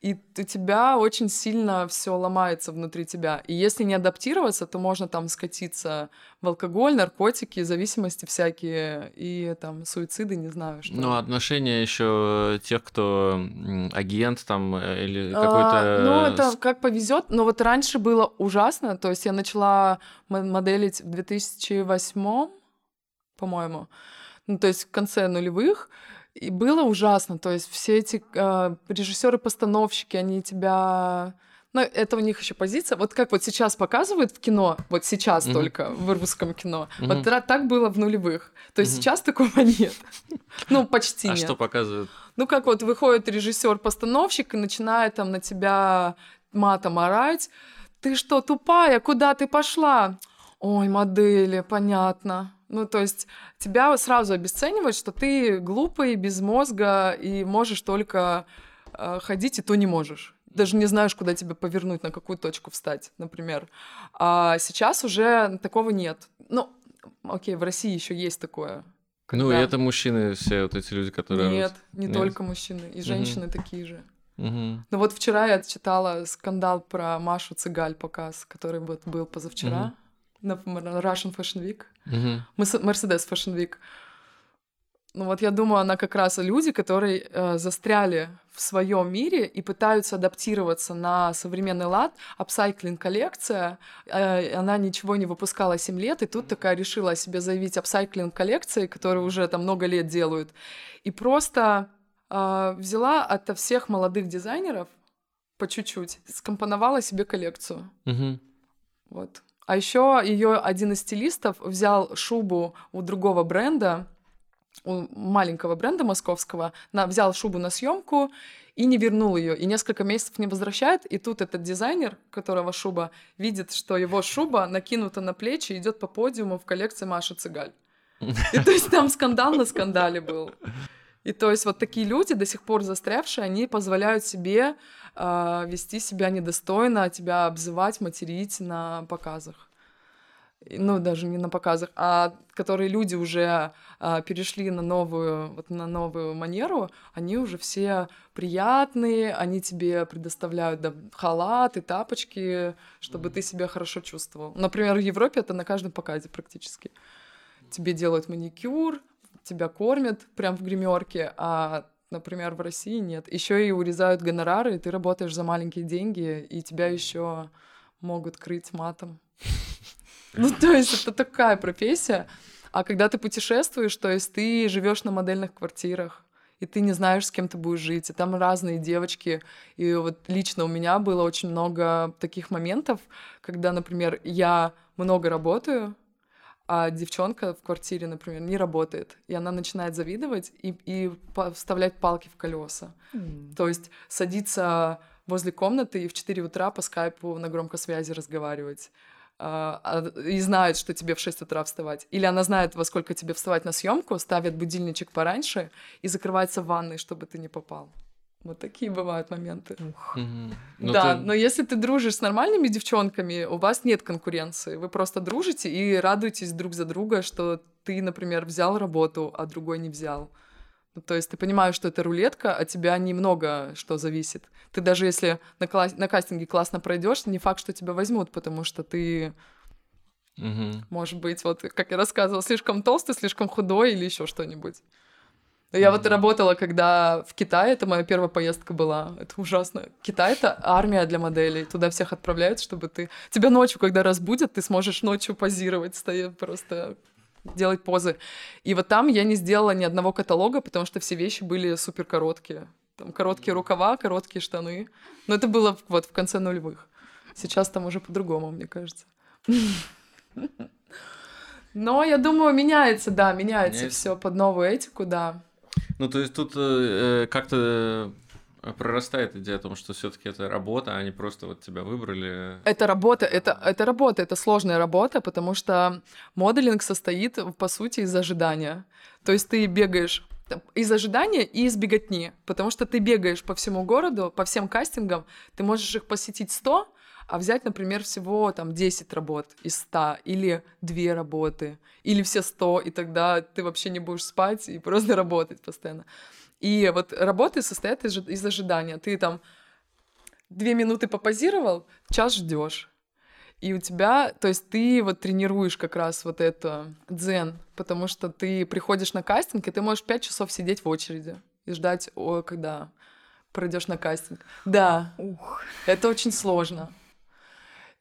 и у тебя очень сильно все ломается внутри тебя. И если не адаптироваться, то можно там скатиться в алкоголь, наркотики, зависимости всякие и там суициды, не знаю что. Ну, отношения еще тех, кто агент там э, или какой-то. А, ну, это как повезет. Но вот раньше было ужасно. То есть я начала моделить в 2008, по-моему. Ну, то есть в конце нулевых. И было ужасно. То есть все эти э, режиссеры-постановщики, они тебя... Ну, это у них еще позиция. Вот как вот сейчас показывают в кино, вот сейчас mm-hmm. только в русском кино. Mm-hmm. Вот так было в нулевых. То есть mm-hmm. сейчас такого нет. Ну, почти а нет. что показывают? Ну, как вот выходит режиссер-постановщик и начинает там на тебя матом орать. Ты что, тупая? Куда ты пошла? Ой, модели, понятно. Ну, то есть тебя сразу обесценивают, что ты глупый, без мозга и можешь только э, ходить, и то не можешь. Даже не знаешь, куда тебя повернуть, на какую точку встать, например. А сейчас уже такого нет. Ну, окей, в России еще есть такое. Ну, и это мужчины все вот эти люди, которые... Нет, не Нет? только мужчины, и женщины угу. такие же. Угу. Ну вот вчера я читала скандал про Машу Цыгаль показ, который вот был позавчера. Угу на Russian Fashion Week, mm Mercedes Fashion Week. Ну вот я думаю, она как раз люди, которые э, застряли в своем мире и пытаются адаптироваться на современный лад. Upcycling коллекция, э, она ничего не выпускала 7 лет, и тут такая решила о себе заявить upcycling коллекции, которые уже там много лет делают. И просто э, взяла от всех молодых дизайнеров по чуть-чуть, скомпоновала себе коллекцию. Mm-hmm. Вот. А еще ее один из стилистов взял шубу у другого бренда, у маленького бренда московского, на, взял шубу на съемку и не вернул ее. И несколько месяцев не возвращает. И тут этот дизайнер, которого шуба, видит, что его шуба накинута на плечи идет по подиуму в коллекции Маши Цыгаль. И то есть там скандал на скандале был. И то есть вот такие люди, до сих пор застрявшие, они позволяют себе э, вести себя недостойно, тебя обзывать, материть на показах. Ну, даже не на показах, а которые люди уже а, перешли на новую, вот на новую манеру, они уже все приятные, они тебе предоставляют да, халаты, тапочки, чтобы ты себя хорошо чувствовал. Например, в Европе это на каждом показе практически. Тебе делают маникюр, тебя кормят прям в гримерке, а например, в России нет. Еще и урезают гонорары, и ты работаешь за маленькие деньги, и тебя еще могут крыть матом. Ну, то есть это такая профессия. А когда ты путешествуешь, то есть ты живешь на модельных квартирах, и ты не знаешь, с кем ты будешь жить. И там разные девочки. И вот лично у меня было очень много таких моментов, когда, например, я много работаю, а девчонка в квартире, например, не работает, и она начинает завидовать и, и вставлять палки в колеса. Mm. То есть садиться возле комнаты и в 4 утра по скайпу на громкой связи разговаривать. А, а, и знает, что тебе в 6 утра вставать. Или она знает, во сколько тебе вставать на съемку, ставит будильничек пораньше и закрывается в ванной, чтобы ты не попал. Вот такие бывают моменты. Ух. Угу. да, ты... но если ты дружишь с нормальными девчонками, у вас нет конкуренции. Вы просто дружите и радуетесь друг за друга, что ты, например, взял работу, а другой не взял. То есть ты понимаешь, что это рулетка, от тебя немного что зависит. Ты даже если на, класс... на кастинге классно пройдешь, не факт, что тебя возьмут, потому что ты Угу. Может быть, вот, как я рассказывала, слишком толстый, слишком худой или еще что-нибудь. Я вот работала, когда в Китае, это моя первая поездка была, это ужасно. Китай — это армия для моделей, туда всех отправляют, чтобы ты... Тебя ночью, когда разбудят, ты сможешь ночью позировать, стоять просто делать позы. И вот там я не сделала ни одного каталога, потому что все вещи были супер короткие. Там короткие рукава, короткие штаны. Но это было вот в конце нулевых. Сейчас там уже по-другому, мне кажется. Но я думаю, меняется, да, меняется все под новую этику, да. Ну, то есть тут э, как-то прорастает идея о том, что все-таки это работа, а не просто вот тебя выбрали. Это работа, это, это работа, это сложная работа, потому что моделинг состоит, по сути, из ожидания. То есть ты бегаешь из ожидания и из беготни, потому что ты бегаешь по всему городу, по всем кастингам, ты можешь их посетить 100, а взять, например, всего там 10 работ из 100 или 2 работы, или все 100, и тогда ты вообще не будешь спать и просто работать постоянно. И вот работы состоят из, из ожидания. Ты там две минуты попозировал, час ждешь. И у тебя, то есть ты вот тренируешь как раз вот это дзен, потому что ты приходишь на кастинг, и ты можешь пять часов сидеть в очереди и ждать, о, когда пройдешь на кастинг. Да, Ух. это очень сложно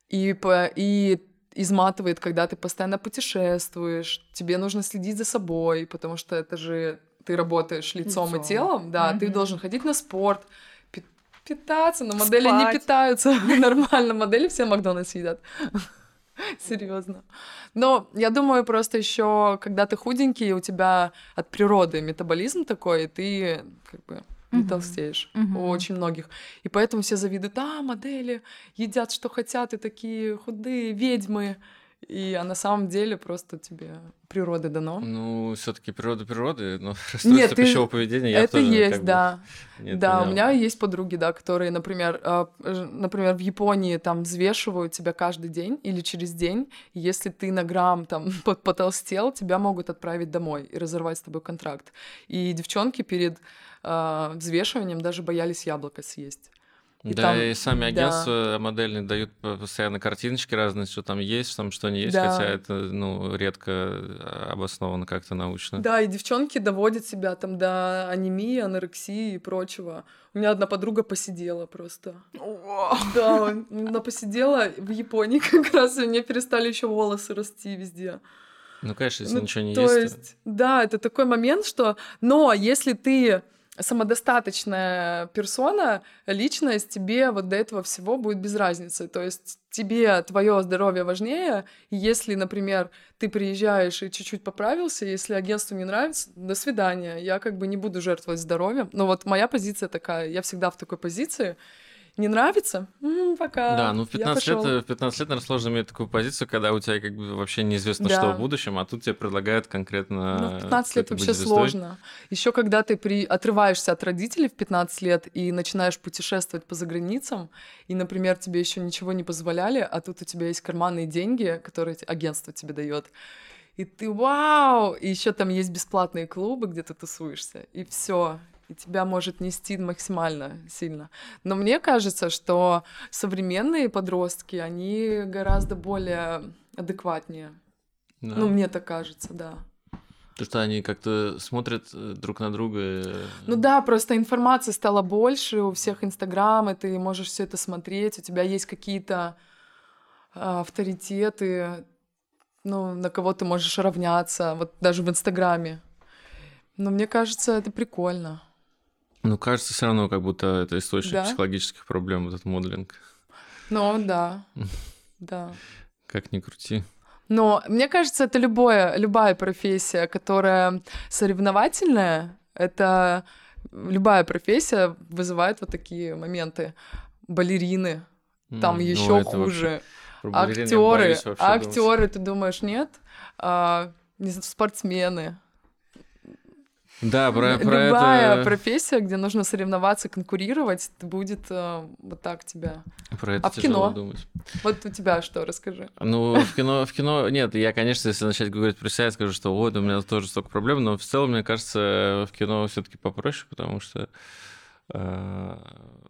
и, по, и изматывает, когда ты постоянно путешествуешь, тебе нужно следить за собой, потому что это же ты работаешь лицом, лицом. и телом, да, mm-hmm. ты должен ходить на спорт, питаться, но модели Спать. не питаются нормально, модели все Макдональдс едят. Серьезно. Но я думаю, просто еще, когда ты худенький, у тебя от природы метаболизм такой, и ты как бы не угу. толстеешь угу. у очень многих. И поэтому все завидуют, а, модели едят, что хотят, и такие худые ведьмы. И а на самом деле просто тебе природы дано. Ну, все-таки природа природы, но расстройство Нет, ты... пищевого поведения я это тоже есть, да. Бы, да, у меня есть подруги, да, которые, например, э, например, в Японии там взвешивают тебя каждый день или через день. И если ты на грамм там потолстел, тебя могут отправить домой и разорвать с тобой контракт. И девчонки перед э, взвешиванием даже боялись яблоко съесть. И да, там, и сами агентства да. модельные дают постоянно картиночки разные, что там есть, там что не есть, да. хотя это, ну, редко э, обосновано как-то научно. Да, и девчонки доводят себя там до анемии, анорексии и прочего. У меня одна подруга посидела просто. Да, она посидела в Японии как раз, и у нее перестали еще волосы расти везде. Ну, конечно, если ну, ничего не то есть. То есть, да, это такой момент, что... Но если ты самодостаточная персона, личность, тебе вот до этого всего будет без разницы. То есть тебе твое здоровье важнее, если, например, ты приезжаешь и чуть-чуть поправился, если агентству не нравится, до свидания, я как бы не буду жертвовать здоровьем. Но вот моя позиция такая, я всегда в такой позиции, Не нравится? М-м, пока. Да, ну в 15 лет, в 15 лет, наверное, сложно иметь такую позицию, когда у тебя как бы вообще неизвестно, да. что в будущем, а тут тебе предлагают конкретно... Ну, в 15 лет вообще сложно. Еще когда ты при... отрываешься от родителей в 15 лет и начинаешь путешествовать по заграницам, и, например, тебе еще ничего не позволяли, а тут у тебя есть карманные деньги, которые агентство тебе дает, и ты вау! И еще там есть бесплатные клубы, где ты тусуешься, и все и тебя может нести максимально сильно. Но мне кажется, что современные подростки, они гораздо более адекватнее. Да. Ну, мне так кажется, да. То, что они как-то смотрят э, друг на друга. Ну да, просто информации стало больше, у всех Инстаграм, и ты можешь все это смотреть, у тебя есть какие-то а, авторитеты, ну, на кого ты можешь равняться, вот даже в Инстаграме. Но мне кажется, это прикольно. Ну, кажется, все равно, как будто это источник да? психологических проблем, этот моделинг. Ну, да. Да. Как ни крути. Но мне кажется, это любое, любая профессия, которая соревновательная, это любая профессия вызывает вот такие моменты. Балерины, там mm, еще ну, хуже. Актеры, актеры, ты думаешь, нет? А, не знаю, спортсмены. Да, про, про Любая это... профессия, где нужно соревноваться, конкурировать, будет э, вот так тебя. Про это а в кино? думать. Вот у тебя что, расскажи. Ну, в кино, в кино, нет, я, конечно, если начать говорить про себя, я скажу, что вот, у меня тоже столько проблем, но в целом, мне кажется, в кино все таки попроще, потому что э,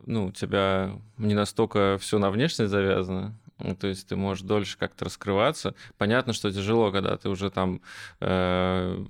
ну, у тебя не настолько все на внешность завязано, ну, то есть ты можешь дольше как-то раскрываться. Понятно, что тяжело, когда ты уже там э,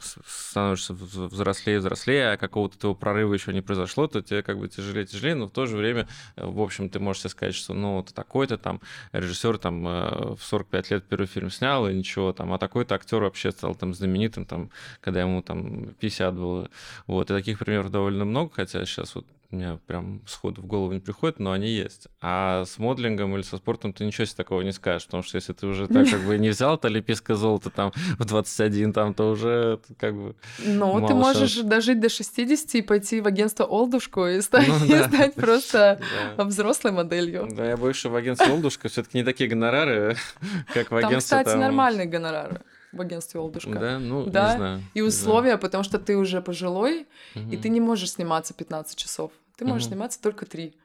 становишься взрослее, взрослее, а какого-то твоего прорыва еще не произошло, то тебе как бы тяжелее, тяжелее, но в то же время, э, в общем, ты можешь себе сказать, что ну, ты такой-то там режиссер там э, в 45 лет первый фильм снял, и ничего там, а такой-то актер вообще стал там знаменитым, там, когда ему там 50 было. Вот, и таких примеров довольно много, хотя сейчас вот мне прям сходу в голову не приходит, но они есть. А с моделингом или со спортом ты ничего себе такого не скажешь, потому что если ты уже так как бы не взял то олимпийское золото там в 21, там, то уже как бы Ну, ты можешь шанс. дожить до 60 и пойти в агентство Олдушку и стать, ну, да. стать просто да. взрослой моделью. Да, я боюсь, что в агентстве Олдушка все таки не такие гонорары, как в агентстве Там, кстати, нормальные гонорары в агентстве Олдушка. Да, ну, да? не знаю. И условия, знаю. потому что ты уже пожилой, угу. и ты не можешь сниматься 15 часов. Ты можешь угу. сниматься только три.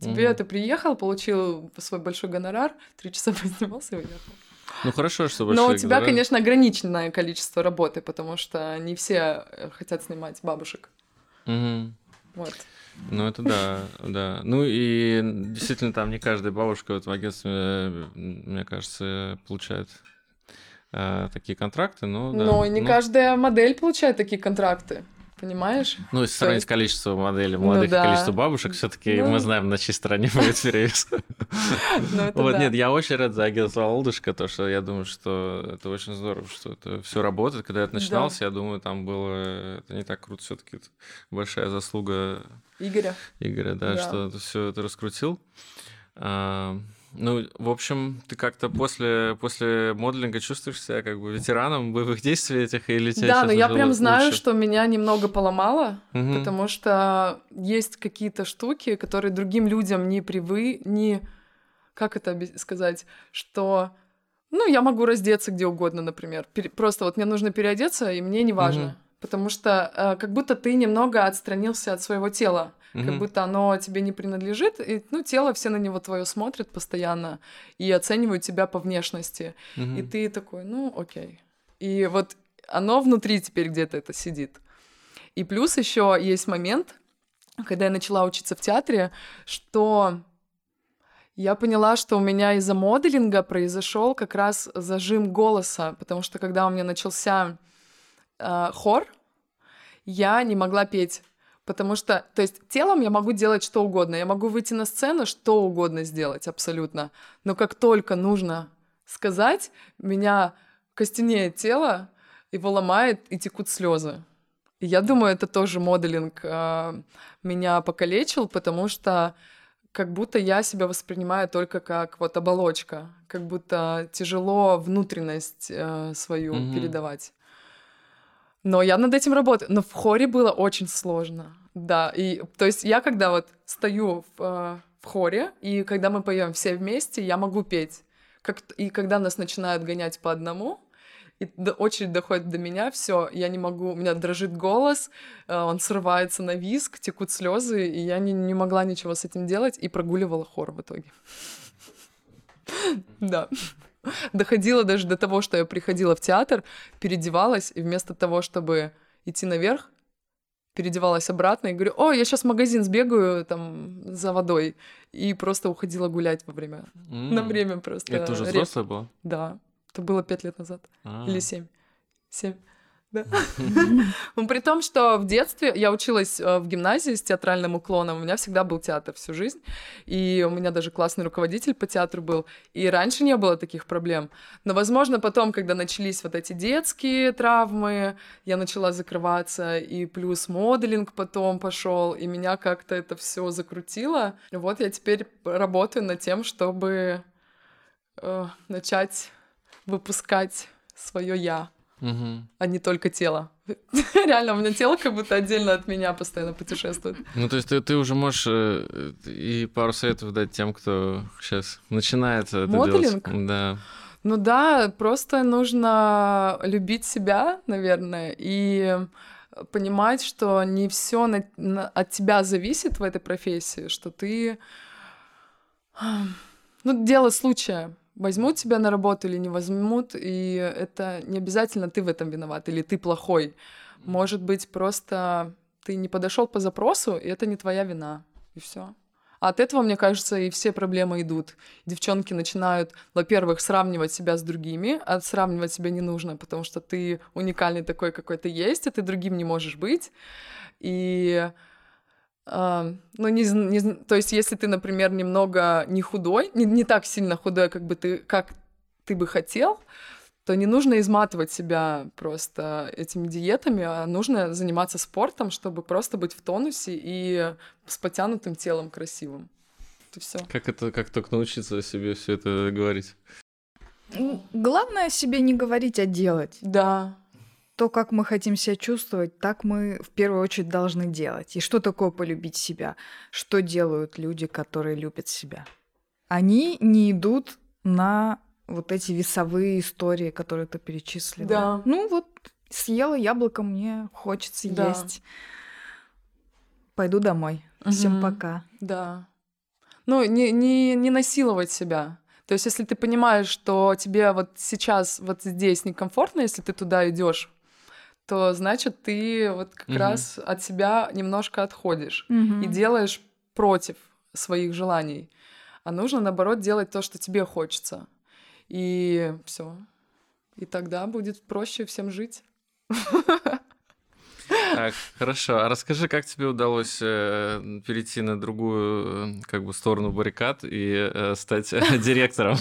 Тебе угу. ты приехал, получил свой большой гонорар, три часа поснимался и уехал. Ну хорошо, что Но у тебя, гонорар. конечно, ограниченное количество работы, потому что не все э, хотят снимать бабушек. Угу. Вот. Ну, это да, да. Ну и действительно, там не каждая бабушка вот в агентстве, мне кажется, получает э, такие контракты, но да. Но не ну... каждая модель получает такие контракты понимаешь? Ну, если сравнить есть... количество моделей ну молодых ну, да. и количество бабушек, все таки ну... мы знаем, на чьей стороне будет перевес. Ну, вот, нет, я очень рад за агентство Олдышка, то, что я думаю, что это очень здорово, что это все работает. Когда я начинался, я думаю, там было... Это не так круто все таки большая заслуга Игоря. Игоря, да, что все это раскрутил. Ну, в общем, ты как-то после, после моделинга чувствуешь себя как бы ветераном боевых действий этих или тебя Да, но я прям лучше? знаю, что меня немного поломало, угу. потому что есть какие-то штуки, которые другим людям не привы, не... Как это сказать? Что... Ну, я могу раздеться где угодно, например. Просто вот мне нужно переодеться, и мне не важно. Угу. Потому что э, как будто ты немного отстранился от своего тела mm-hmm. как будто оно тебе не принадлежит, и, ну, тело все на него твое смотрят постоянно и оценивают тебя по внешности, mm-hmm. и ты такой, ну, окей. И вот оно внутри теперь где-то это сидит. И плюс еще есть момент, когда я начала учиться в театре, что я поняла, что у меня из-за моделинга произошел как раз зажим голоса, потому что когда у меня начался э, хор, я не могла петь. Потому что, то есть телом я могу делать что угодно, я могу выйти на сцену, что угодно сделать абсолютно. Но как только нужно сказать, меня костенеет тело, его ломает и текут слезы. И я думаю, это тоже моделинг э, меня покалечил, потому что как будто я себя воспринимаю только как вот оболочка, как будто тяжело внутренность э, свою mm-hmm. передавать. Но я над этим работаю. Но в хоре было очень сложно. Да, и то есть я когда вот стою в, э, в хоре, и когда мы поем все вместе, я могу петь. Как, и когда нас начинают гонять по одному, и до, очередь доходит до меня, все, я не могу, у меня дрожит голос, э, он срывается на виск, текут слезы, и я не, не могла ничего с этим делать, и прогуливала хор в итоге. Да. Доходило даже до того, что я приходила в театр, переодевалась, и вместо того, чтобы идти наверх, переодевалась обратно и говорю, о, я сейчас в магазин сбегаю там за водой. И просто уходила гулять во время. Mm. На время просто. Это уже взрослая была? Да. Это было пять лет назад. А-а-а. Или семь. Семь. Ну, при том, что в детстве я училась э, в гимназии с театральным уклоном, у меня всегда был театр всю жизнь, и у меня даже классный руководитель по театру был, и раньше не было таких проблем. Но, возможно, потом, когда начались вот эти детские травмы, я начала закрываться, и плюс моделинг потом пошел, и меня как-то это все закрутило. Вот я теперь работаю над тем, чтобы э, начать выпускать свое я, угу. а не только тело. Реально, у меня тело как будто отдельно от меня постоянно путешествует. Ну, то есть ты, ты уже можешь э, и пару советов дать тем, кто сейчас начинает это Моделинг? делать. Да. Ну да, просто нужно любить себя, наверное, и понимать, что не все на, на, от тебя зависит в этой профессии, что ты ну, дело случая возьмут тебя на работу или не возьмут, и это не обязательно ты в этом виноват или ты плохой. Может быть, просто ты не подошел по запросу, и это не твоя вина, и все. А от этого, мне кажется, и все проблемы идут. Девчонки начинают, во-первых, сравнивать себя с другими, а сравнивать себя не нужно, потому что ты уникальный такой, какой ты есть, и ты другим не можешь быть. И Uh, ну, не, не, то есть, если ты, например, немного не худой, не, не так сильно худой, как бы ты, как ты бы хотел, то не нужно изматывать себя просто этими диетами, а нужно заниматься спортом, чтобы просто быть в тонусе и с потянутым телом красивым. Это все. Как это, как только научиться себе все это говорить? Главное себе не говорить, а делать. Да то, как мы хотим себя чувствовать, так мы в первую очередь должны делать. И что такое полюбить себя? Что делают люди, которые любят себя? Они не идут на вот эти весовые истории, которые ты перечислила. Да. Ну вот съела яблоко, мне хочется да. есть. Пойду домой. Угу. Всем пока. Да. Ну, не, не, не насиловать себя. То есть, если ты понимаешь, что тебе вот сейчас, вот здесь некомфортно, если ты туда идешь, то значит ты вот как угу. раз от себя немножко отходишь угу. и делаешь против своих желаний. А нужно, наоборот, делать то, что тебе хочется. И все. И тогда будет проще всем жить. Так, хорошо. А расскажи, как тебе удалось э, перейти на другую э, как бы сторону баррикад и э, стать директором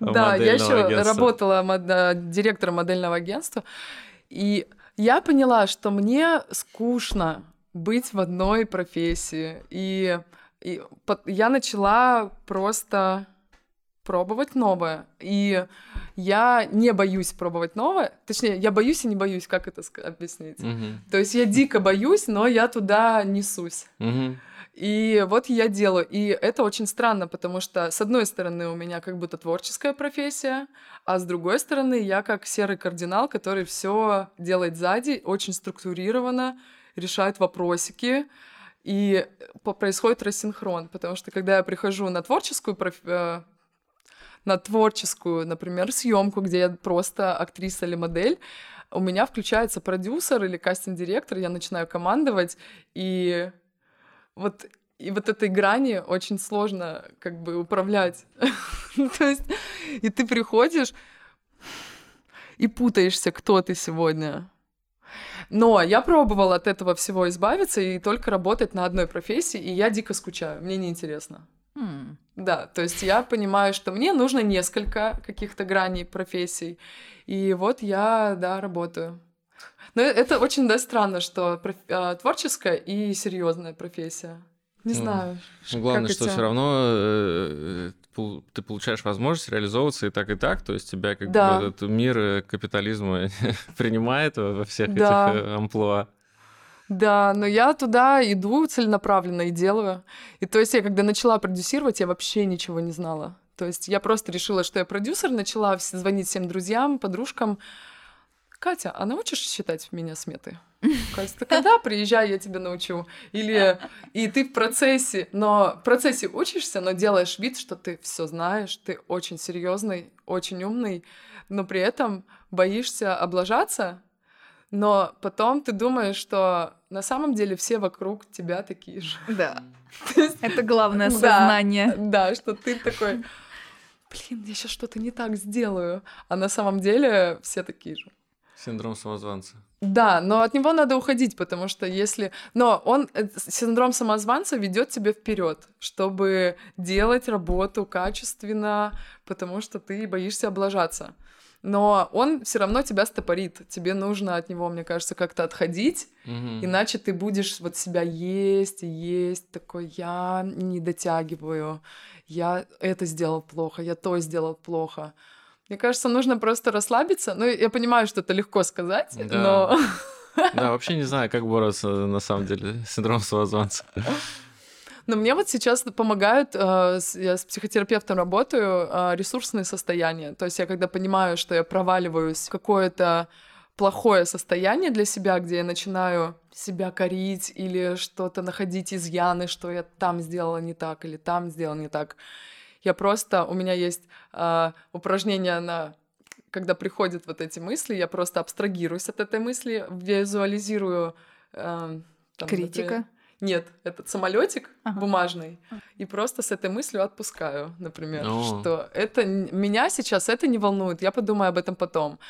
Да, я еще работала директором модельного агентства. И я поняла, что мне скучно быть в одной профессии. И, и я начала просто пробовать новое. И я не боюсь пробовать новое. Точнее, я боюсь и не боюсь, как это объяснить. Uh-huh. То есть я дико боюсь, но я туда несусь. Uh-huh. И вот я делаю. И это очень странно, потому что, с одной стороны, у меня как будто творческая профессия, а с другой стороны, я как серый кардинал, который все делает сзади, очень структурированно, решает вопросики, и происходит рассинхрон, потому что когда я прихожу на творческую проф... Э, на творческую, например, съемку, где я просто актриса или модель, у меня включается продюсер или кастинг-директор, я начинаю командовать, и вот и вот этой грани очень сложно как бы управлять. То есть, и ты приходишь и путаешься, кто ты сегодня. Но я пробовала от этого всего избавиться и только работать на одной профессии, и я дико скучаю, мне неинтересно. Mm. Да, то есть я понимаю, что мне нужно несколько каких-то граней профессий, и вот я, да, работаю. Но это очень, да, странно, что проф... А, творческая и серьезная профессия. Не ну, знаю. Ну, главное, что все равно э, ты получаешь возможность реализовываться и так, и так. То есть тебя как да. бы этот мир э, капитализма принимает во всех да. этих э, амплуа. Да, но я туда иду целенаправленно и делаю. И то есть я когда начала продюсировать, я вообще ничего не знала. То есть я просто решила, что я продюсер, начала звонить всем друзьям, подружкам. Катя, а научишь считать меня сметы? Катя, ты когда приезжай, я тебя научу. Или и ты в процессе, но в процессе учишься, но делаешь вид, что ты все знаешь, ты очень серьезный, очень умный, но при этом боишься облажаться, но потом ты думаешь, что на самом деле все вокруг тебя такие же. Да. Это главное сознание. Да, что ты такой, блин, я сейчас что-то не так сделаю. А на самом деле все такие же. Синдром самозванца. Да, но от него надо уходить, потому что если... Но он, э, синдром самозванца ведет тебя вперед, чтобы делать работу качественно, потому что ты боишься облажаться. Но он все равно тебя стопорит. Тебе нужно от него, мне кажется, как-то отходить, угу. иначе ты будешь вот себя есть и есть, такой, я не дотягиваю, я это сделал плохо, я то сделал плохо. Мне кажется, нужно просто расслабиться. Ну, я понимаю, что это легко сказать, да. но... Да, вообще не знаю, как бороться на самом деле с синдромом самозванца. Но мне вот сейчас помогают, э, я с психотерапевтом работаю, э, ресурсные состояния. То есть я когда понимаю, что я проваливаюсь в какое-то плохое состояние для себя, где я начинаю себя корить или что-то находить изъяны, что я там сделала не так или там сделала не так. Я просто, у меня есть э, упражнение на когда приходят вот эти мысли, я просто абстрагируюсь от этой мысли, визуализирую э, там, критика. Например, нет, этот самолетик ага. бумажный, и просто с этой мыслью отпускаю, например, О. что это меня сейчас это не волнует, я подумаю об этом потом.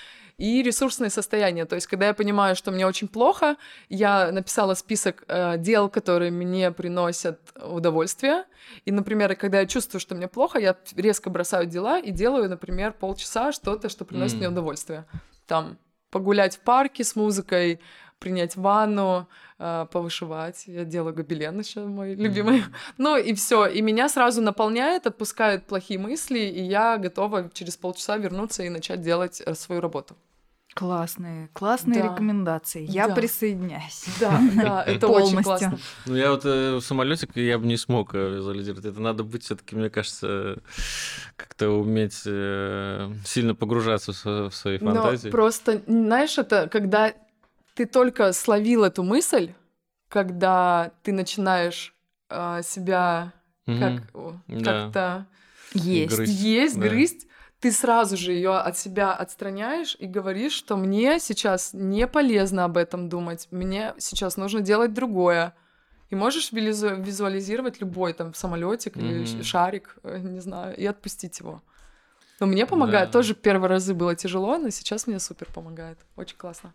И ресурсное состояние, то есть когда я понимаю, что мне очень плохо, я написала список э, дел, которые мне приносят удовольствие, и, например, когда я чувствую, что мне плохо, я резко бросаю дела и делаю, например, полчаса что-то, что приносит mm. мне удовольствие. Там погулять в парке с музыкой, принять ванну, э, повышивать. Я делаю гобелен еще мой любимый. Mm-hmm. Ну и все. И меня сразу наполняет, отпускают плохие мысли, и я готова через полчаса вернуться и начать делать э, свою работу. Классные, классные да. рекомендации. Я да. присоединяюсь. Да, да, это очень классно. Ну, я вот э, самолетик я бы не смог э, визуализировать. Это надо быть все-таки, мне кажется, как-то уметь э, сильно погружаться в, в свои фантазии. Но просто, знаешь, это когда ты только словил эту мысль, когда ты начинаешь э, себя угу. как, да. как-то есть, грызть, есть, да. грызть, ты сразу же ее от себя отстраняешь и говоришь, что мне сейчас не полезно об этом думать, мне сейчас нужно делать другое. И можешь визуализировать любой там самолетик mm-hmm. или шарик, э, не знаю, и отпустить его. Но мне помогает. Да. Тоже первые разы было тяжело, но сейчас мне супер помогает. Очень классно.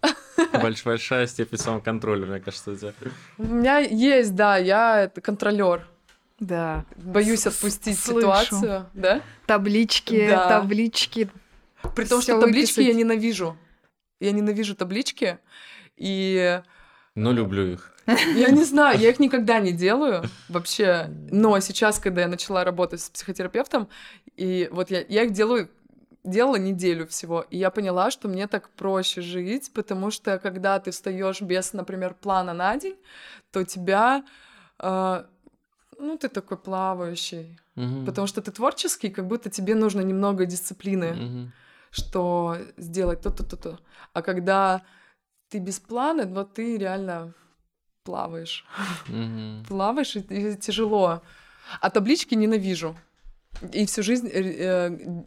Большая степень самоконтроля, мне кажется, у тебя. У меня есть, да, я контролер. Да. Боюсь отпустить Слышу. ситуацию, да? Таблички, да. таблички. При том, что таблички я ненавижу. Я ненавижу таблички, и... Но люблю их. Я не знаю, я их никогда не делаю вообще. Но сейчас, когда я начала работать с психотерапевтом, и вот я, я их делаю делала неделю всего, и я поняла, что мне так проще жить, потому что когда ты встаешь без, например, плана на день, то тебя, э, ну, ты такой плавающий, угу. потому что ты творческий, как будто тебе нужно немного дисциплины, угу. что сделать то-то, то-то. А когда ты без плана, вот ты реально плаваешь, угу. плаваешь и, и тяжело. А таблички ненавижу. И всю жизнь э,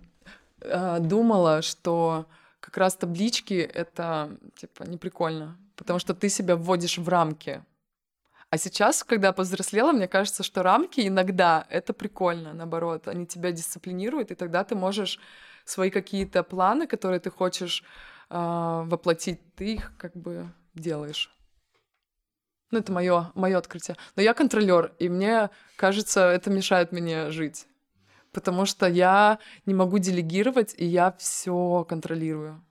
э, думала, что как раз таблички это типа не прикольно, потому что ты себя вводишь в рамки. А сейчас, когда повзрослела, мне кажется, что рамки иногда это прикольно, наоборот, они тебя дисциплинируют, и тогда ты можешь свои какие-то планы, которые ты хочешь э, воплотить, ты их как бы делаешь. Ну, это мое, мое открытие. Но я контролер, и мне кажется, это мешает мне жить потому что я не могу делегировать, и я все контролирую.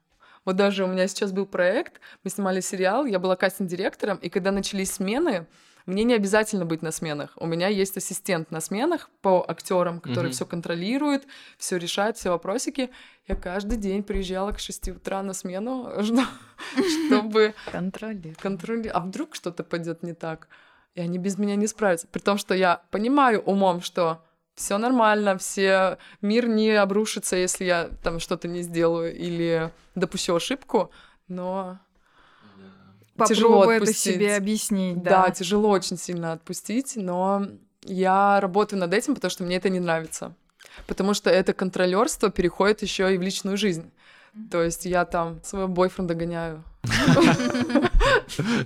Вот даже у меня сейчас был проект, мы снимали сериал, я была кастинг-директором, и когда начались смены, мне не обязательно быть на сменах. У меня есть ассистент на сменах по актерам, который mm-hmm. все контролирует, все решает, все вопросики. Я каждый день приезжала к 6 утра на смену, чтобы контролировать. А вдруг что-то пойдет не так? И они без меня не справятся. При том, что я понимаю умом, что все нормально, все мир не обрушится, если я там что-то не сделаю или допущу ошибку, но тяжело отпустить. это себе объяснить. Да. да, тяжело очень сильно отпустить, но я работаю над этим, потому что мне это не нравится. Потому что это контролерство переходит еще и в личную жизнь. То есть я там своего бойфренда гоняю.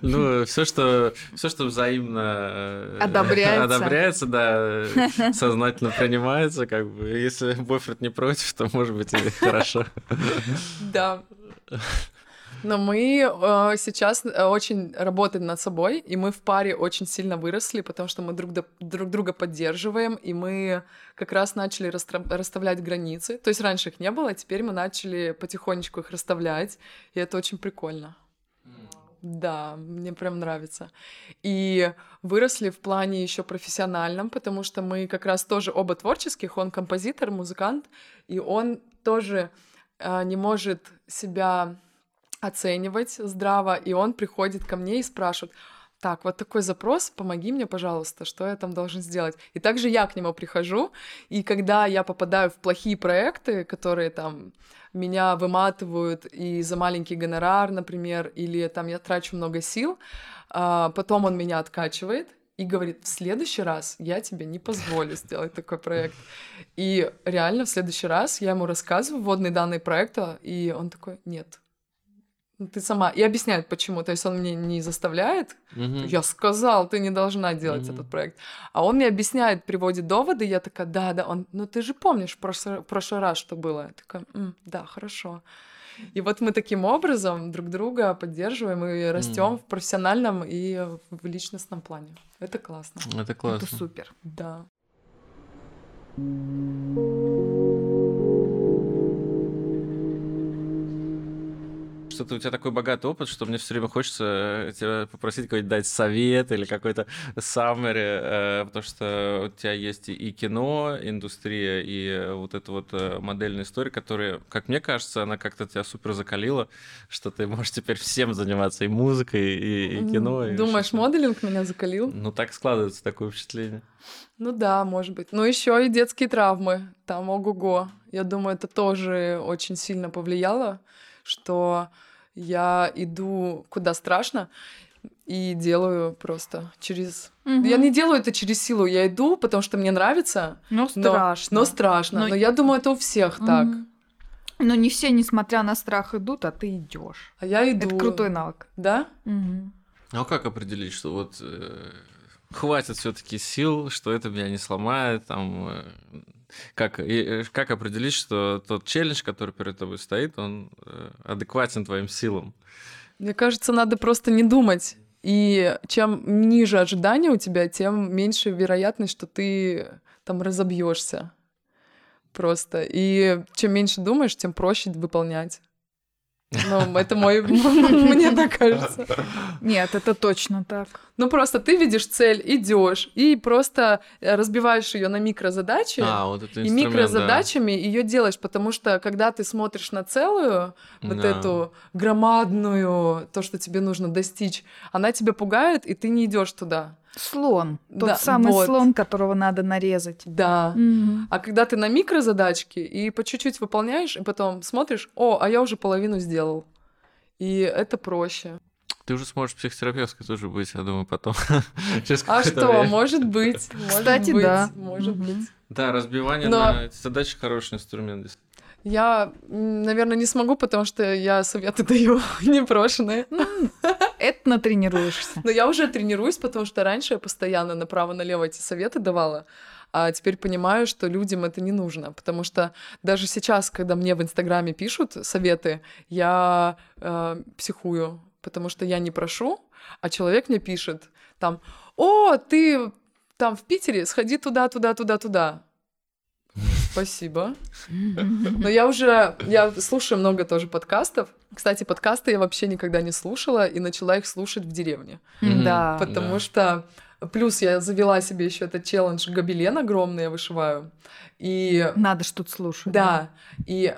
Ну, все, что все, что взаимно э, одобряется. одобряется, да, сознательно принимается, как бы. Если бойфренд не против, то может быть и хорошо. Да. Но мы э, сейчас э, очень работаем над собой, и мы в паре очень сильно выросли, потому что мы друг, до, друг друга поддерживаем, и мы как раз начали расстра- расставлять границы. То есть раньше их не было, а теперь мы начали потихонечку их расставлять, и это очень прикольно. Да, мне прям нравится. И выросли в плане еще профессиональном, потому что мы как раз тоже оба творческих. Он композитор, музыкант, и он тоже э, не может себя оценивать здраво, и он приходит ко мне и спрашивает, так, вот такой запрос, помоги мне, пожалуйста, что я там должен сделать. И также я к нему прихожу, и когда я попадаю в плохие проекты, которые там меня выматывают и за маленький гонорар, например, или там я трачу много сил, а, потом он меня откачивает, и говорит, в следующий раз я тебе не позволю сделать такой проект. И реально в следующий раз я ему рассказываю вводные данные проекта, и он такой, нет, ты сама и объясняет почему то есть он мне не заставляет угу. я сказал ты не должна делать угу. этот проект а он мне объясняет приводит доводы я такая да да он ну ты же помнишь в прошлый, прошлый раз что было я такая М, да хорошо и вот мы таким образом друг друга поддерживаем и растем mm. в профессиональном и в личностном плане. Это классно. Это классно. Это супер. Да. Что-то у тебя такой богатый опыт, что мне все время хочется э, тебя попросить какой-то дать совет или какой-то summary, э, потому что у тебя есть и кино, индустрия, и вот эта вот э, модельная история, которая, как мне кажется, она как-то тебя супер закалила, что ты можешь теперь всем заниматься, и музыкой, и, и кино. Думаешь, и моделинг меня закалил? Ну, так складывается такое впечатление. Ну да, может быть. Но еще и детские травмы. Там ого-го. Я думаю, это тоже очень сильно повлияло что я иду куда страшно и делаю просто через... Угу. Я не делаю это через силу, я иду, потому что мне нравится. Но страшно. Но, но страшно. Но... но я думаю, это у всех угу. так. Но не все, несмотря на страх, идут, а ты идешь. А я иду. Это крутой навык. Да? Угу. А как определить, что вот э, хватит все-таки сил, что это меня не сломает, там э, как, и, э, как определить, что тот челлендж, который перед тобой стоит, он э, адекватен твоим силам? Мне кажется, надо просто не думать. И чем ниже ожидания у тебя, тем меньше вероятность, что ты там разобьешься. Просто. И чем меньше думаешь, тем проще выполнять. Ну, это мой, мне так кажется. Нет, это точно так. Ну, просто ты видишь цель, идешь и просто разбиваешь ее на микрозадачи. А, вот это и микрозадачами да. ее делаешь, потому что когда ты смотришь на целую, вот да. эту громадную, то, что тебе нужно достичь, она тебя пугает, и ты не идешь туда. Слон. Тот да, самый вот. слон, которого надо нарезать. Да. Угу. А когда ты на микрозадачки и по чуть-чуть выполняешь, и потом смотришь, о, а я уже половину сделал. И это проще. Ты уже сможешь психотерапевткой тоже быть, я думаю, потом. а что, время. может быть. Кстати, да. Может быть. Да, разбивание Но... на задачи хороший инструмент. Я, наверное, не смогу, потому что я советы даю непрошенные. Это натренируешься. Но я уже тренируюсь, потому что раньше я постоянно направо-налево эти советы давала. А теперь понимаю, что людям это не нужно, потому что даже сейчас, когда мне в Инстаграме пишут советы, я э, психую, потому что я не прошу, а человек мне пишет там, о, ты там в Питере, сходи туда, туда, туда, туда. Спасибо. Но я уже, я слушаю много тоже подкастов. Кстати, подкасты я вообще никогда не слушала и начала их слушать в деревне. Да. Потому что Плюс я завела себе еще этот челлендж гобелен огромный я вышиваю. И... Надо что-то слушать. Да. да. И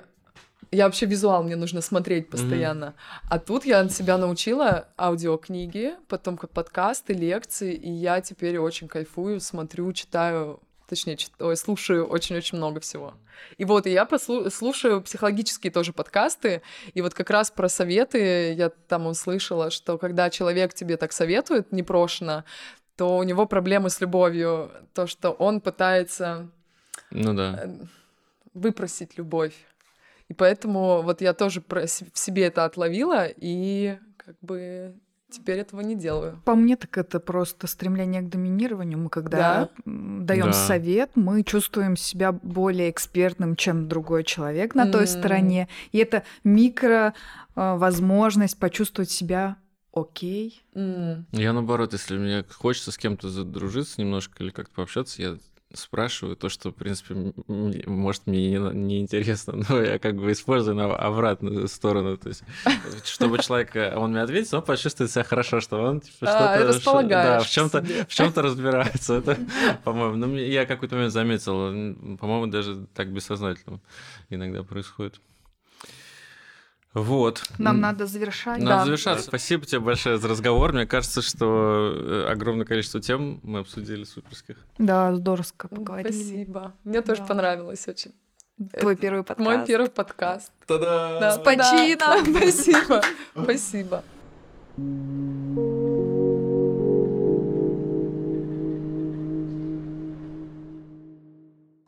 я вообще визуал, мне нужно смотреть постоянно. Mm-hmm. А тут я себя научила аудиокниги, потом как подкасты, лекции, и я теперь очень кайфую, смотрю, читаю, точнее, чит... Ой, слушаю очень-очень много всего. И вот, и я послу... слушаю психологические тоже подкасты, и вот как раз про советы я там услышала, что когда человек тебе так советует непрошено, то у него проблемы с любовью, то, что он пытается ну да. Э, выпросить любовь. И поэтому вот я тоже в себе это отловила и как бы теперь этого не делаю. По мне так это просто стремление к доминированию. Мы когда да? даем да. совет, мы чувствуем себя более экспертным, чем другой человек на mm. той стороне. И это микро э, возможность почувствовать себя окей. Mm. Я наоборот, если мне хочется с кем-то задружиться немножко или как-то пообщаться, я спрашиваю то, что, в принципе, может, мне не, не интересно, но я как бы использую на обратную сторону. То есть, чтобы человек, э, он мне ответит, он почувствует себя хорошо, что он типа, а, что-то... Да, в чем-то в чем-то разбирается. Это, по-моему, ну, я какой-то момент заметил, по-моему, даже так бессознательно иногда происходит. Вот. Нам надо завершать. Надо да. завершать. Спасибо тебе большое за разговор. Мне кажется, что э, огромное количество тем мы обсудили суперских. Да, здорово поговорили. Спасибо. Мне тоже да. понравилось очень. Твой Это первый подкаст. Мой первый подкаст. Та-да! Да, С почином! Да. Спасибо. Спасибо.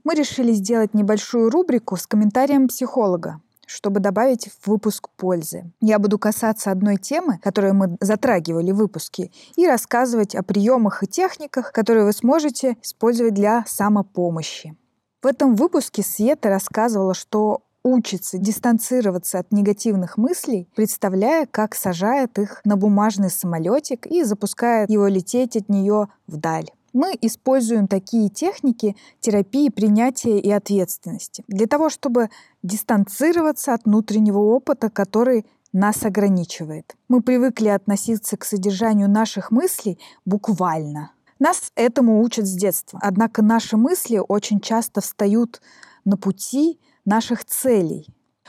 Мы решили сделать небольшую рубрику с комментарием психолога чтобы добавить в выпуск пользы. Я буду касаться одной темы, которую мы затрагивали в выпуске, и рассказывать о приемах и техниках, которые вы сможете использовать для самопомощи. В этом выпуске Света рассказывала, что учится дистанцироваться от негативных мыслей, представляя, как сажает их на бумажный самолетик и запускает его лететь от нее вдаль. Мы используем такие техники терапии принятия и ответственности для того, чтобы дистанцироваться от внутреннего опыта, который нас ограничивает. Мы привыкли относиться к содержанию наших мыслей буквально. Нас этому учат с детства. Однако наши мысли очень часто встают на пути наших целей.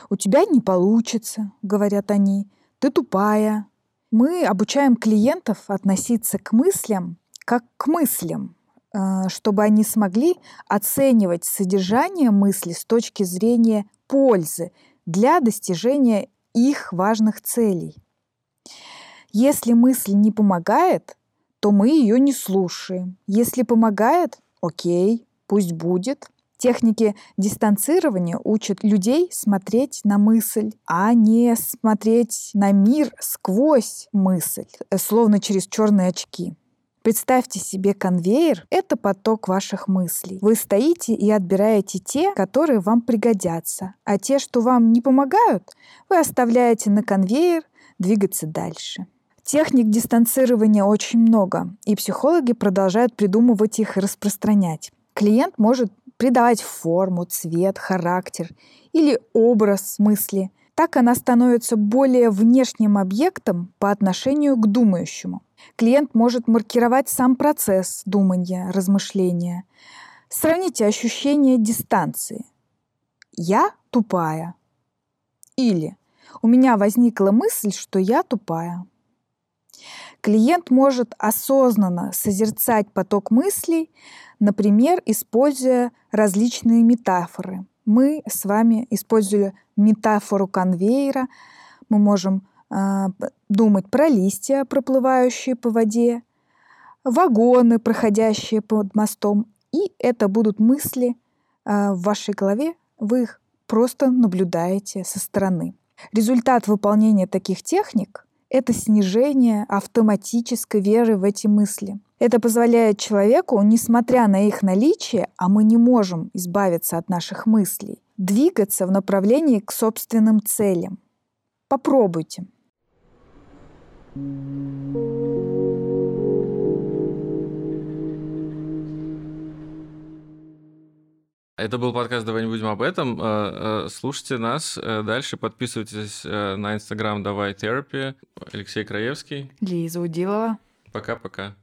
«У тебя не получится», — говорят они, — «ты тупая». Мы обучаем клиентов относиться к мыслям как к мыслям, э, чтобы они смогли оценивать содержание мысли с точки зрения пользы для достижения их важных целей. Если мысль не помогает, то мы ее не слушаем. Если помогает, окей, пусть будет. Техники дистанцирования учат людей смотреть на мысль, а не смотреть на мир сквозь мысль, э, словно через черные очки. Представьте себе конвейер — это поток ваших мыслей. Вы стоите и отбираете те, которые вам пригодятся, а те, что вам не помогают, вы оставляете на конвейер двигаться дальше. Техник дистанцирования очень много, и психологи продолжают придумывать их и распространять. Клиент может придавать форму, цвет, характер или образ мысли. Так она становится более внешним объектом по отношению к думающему. Клиент может маркировать сам процесс думания, размышления. Сравните ощущение дистанции. Я тупая. Или у меня возникла мысль, что я тупая. Клиент может осознанно созерцать поток мыслей, например, используя различные метафоры. Мы с вами используя метафору конвейера. Мы можем а, думать про листья, проплывающие по воде, вагоны, проходящие под мостом. И это будут мысли а, в вашей голове, вы их просто наблюдаете со стороны. Результат выполнения таких техник — это снижение автоматической веры в эти мысли. Это позволяет человеку, несмотря на их наличие, а мы не можем избавиться от наших мыслей, двигаться в направлении к собственным целям. Попробуйте. Это был подкаст «Давай не будем об этом». Э, э, слушайте нас э, дальше, подписывайтесь на инстаграм «Давай терапия». Алексей Краевский. Лиза Удилова. Пока-пока.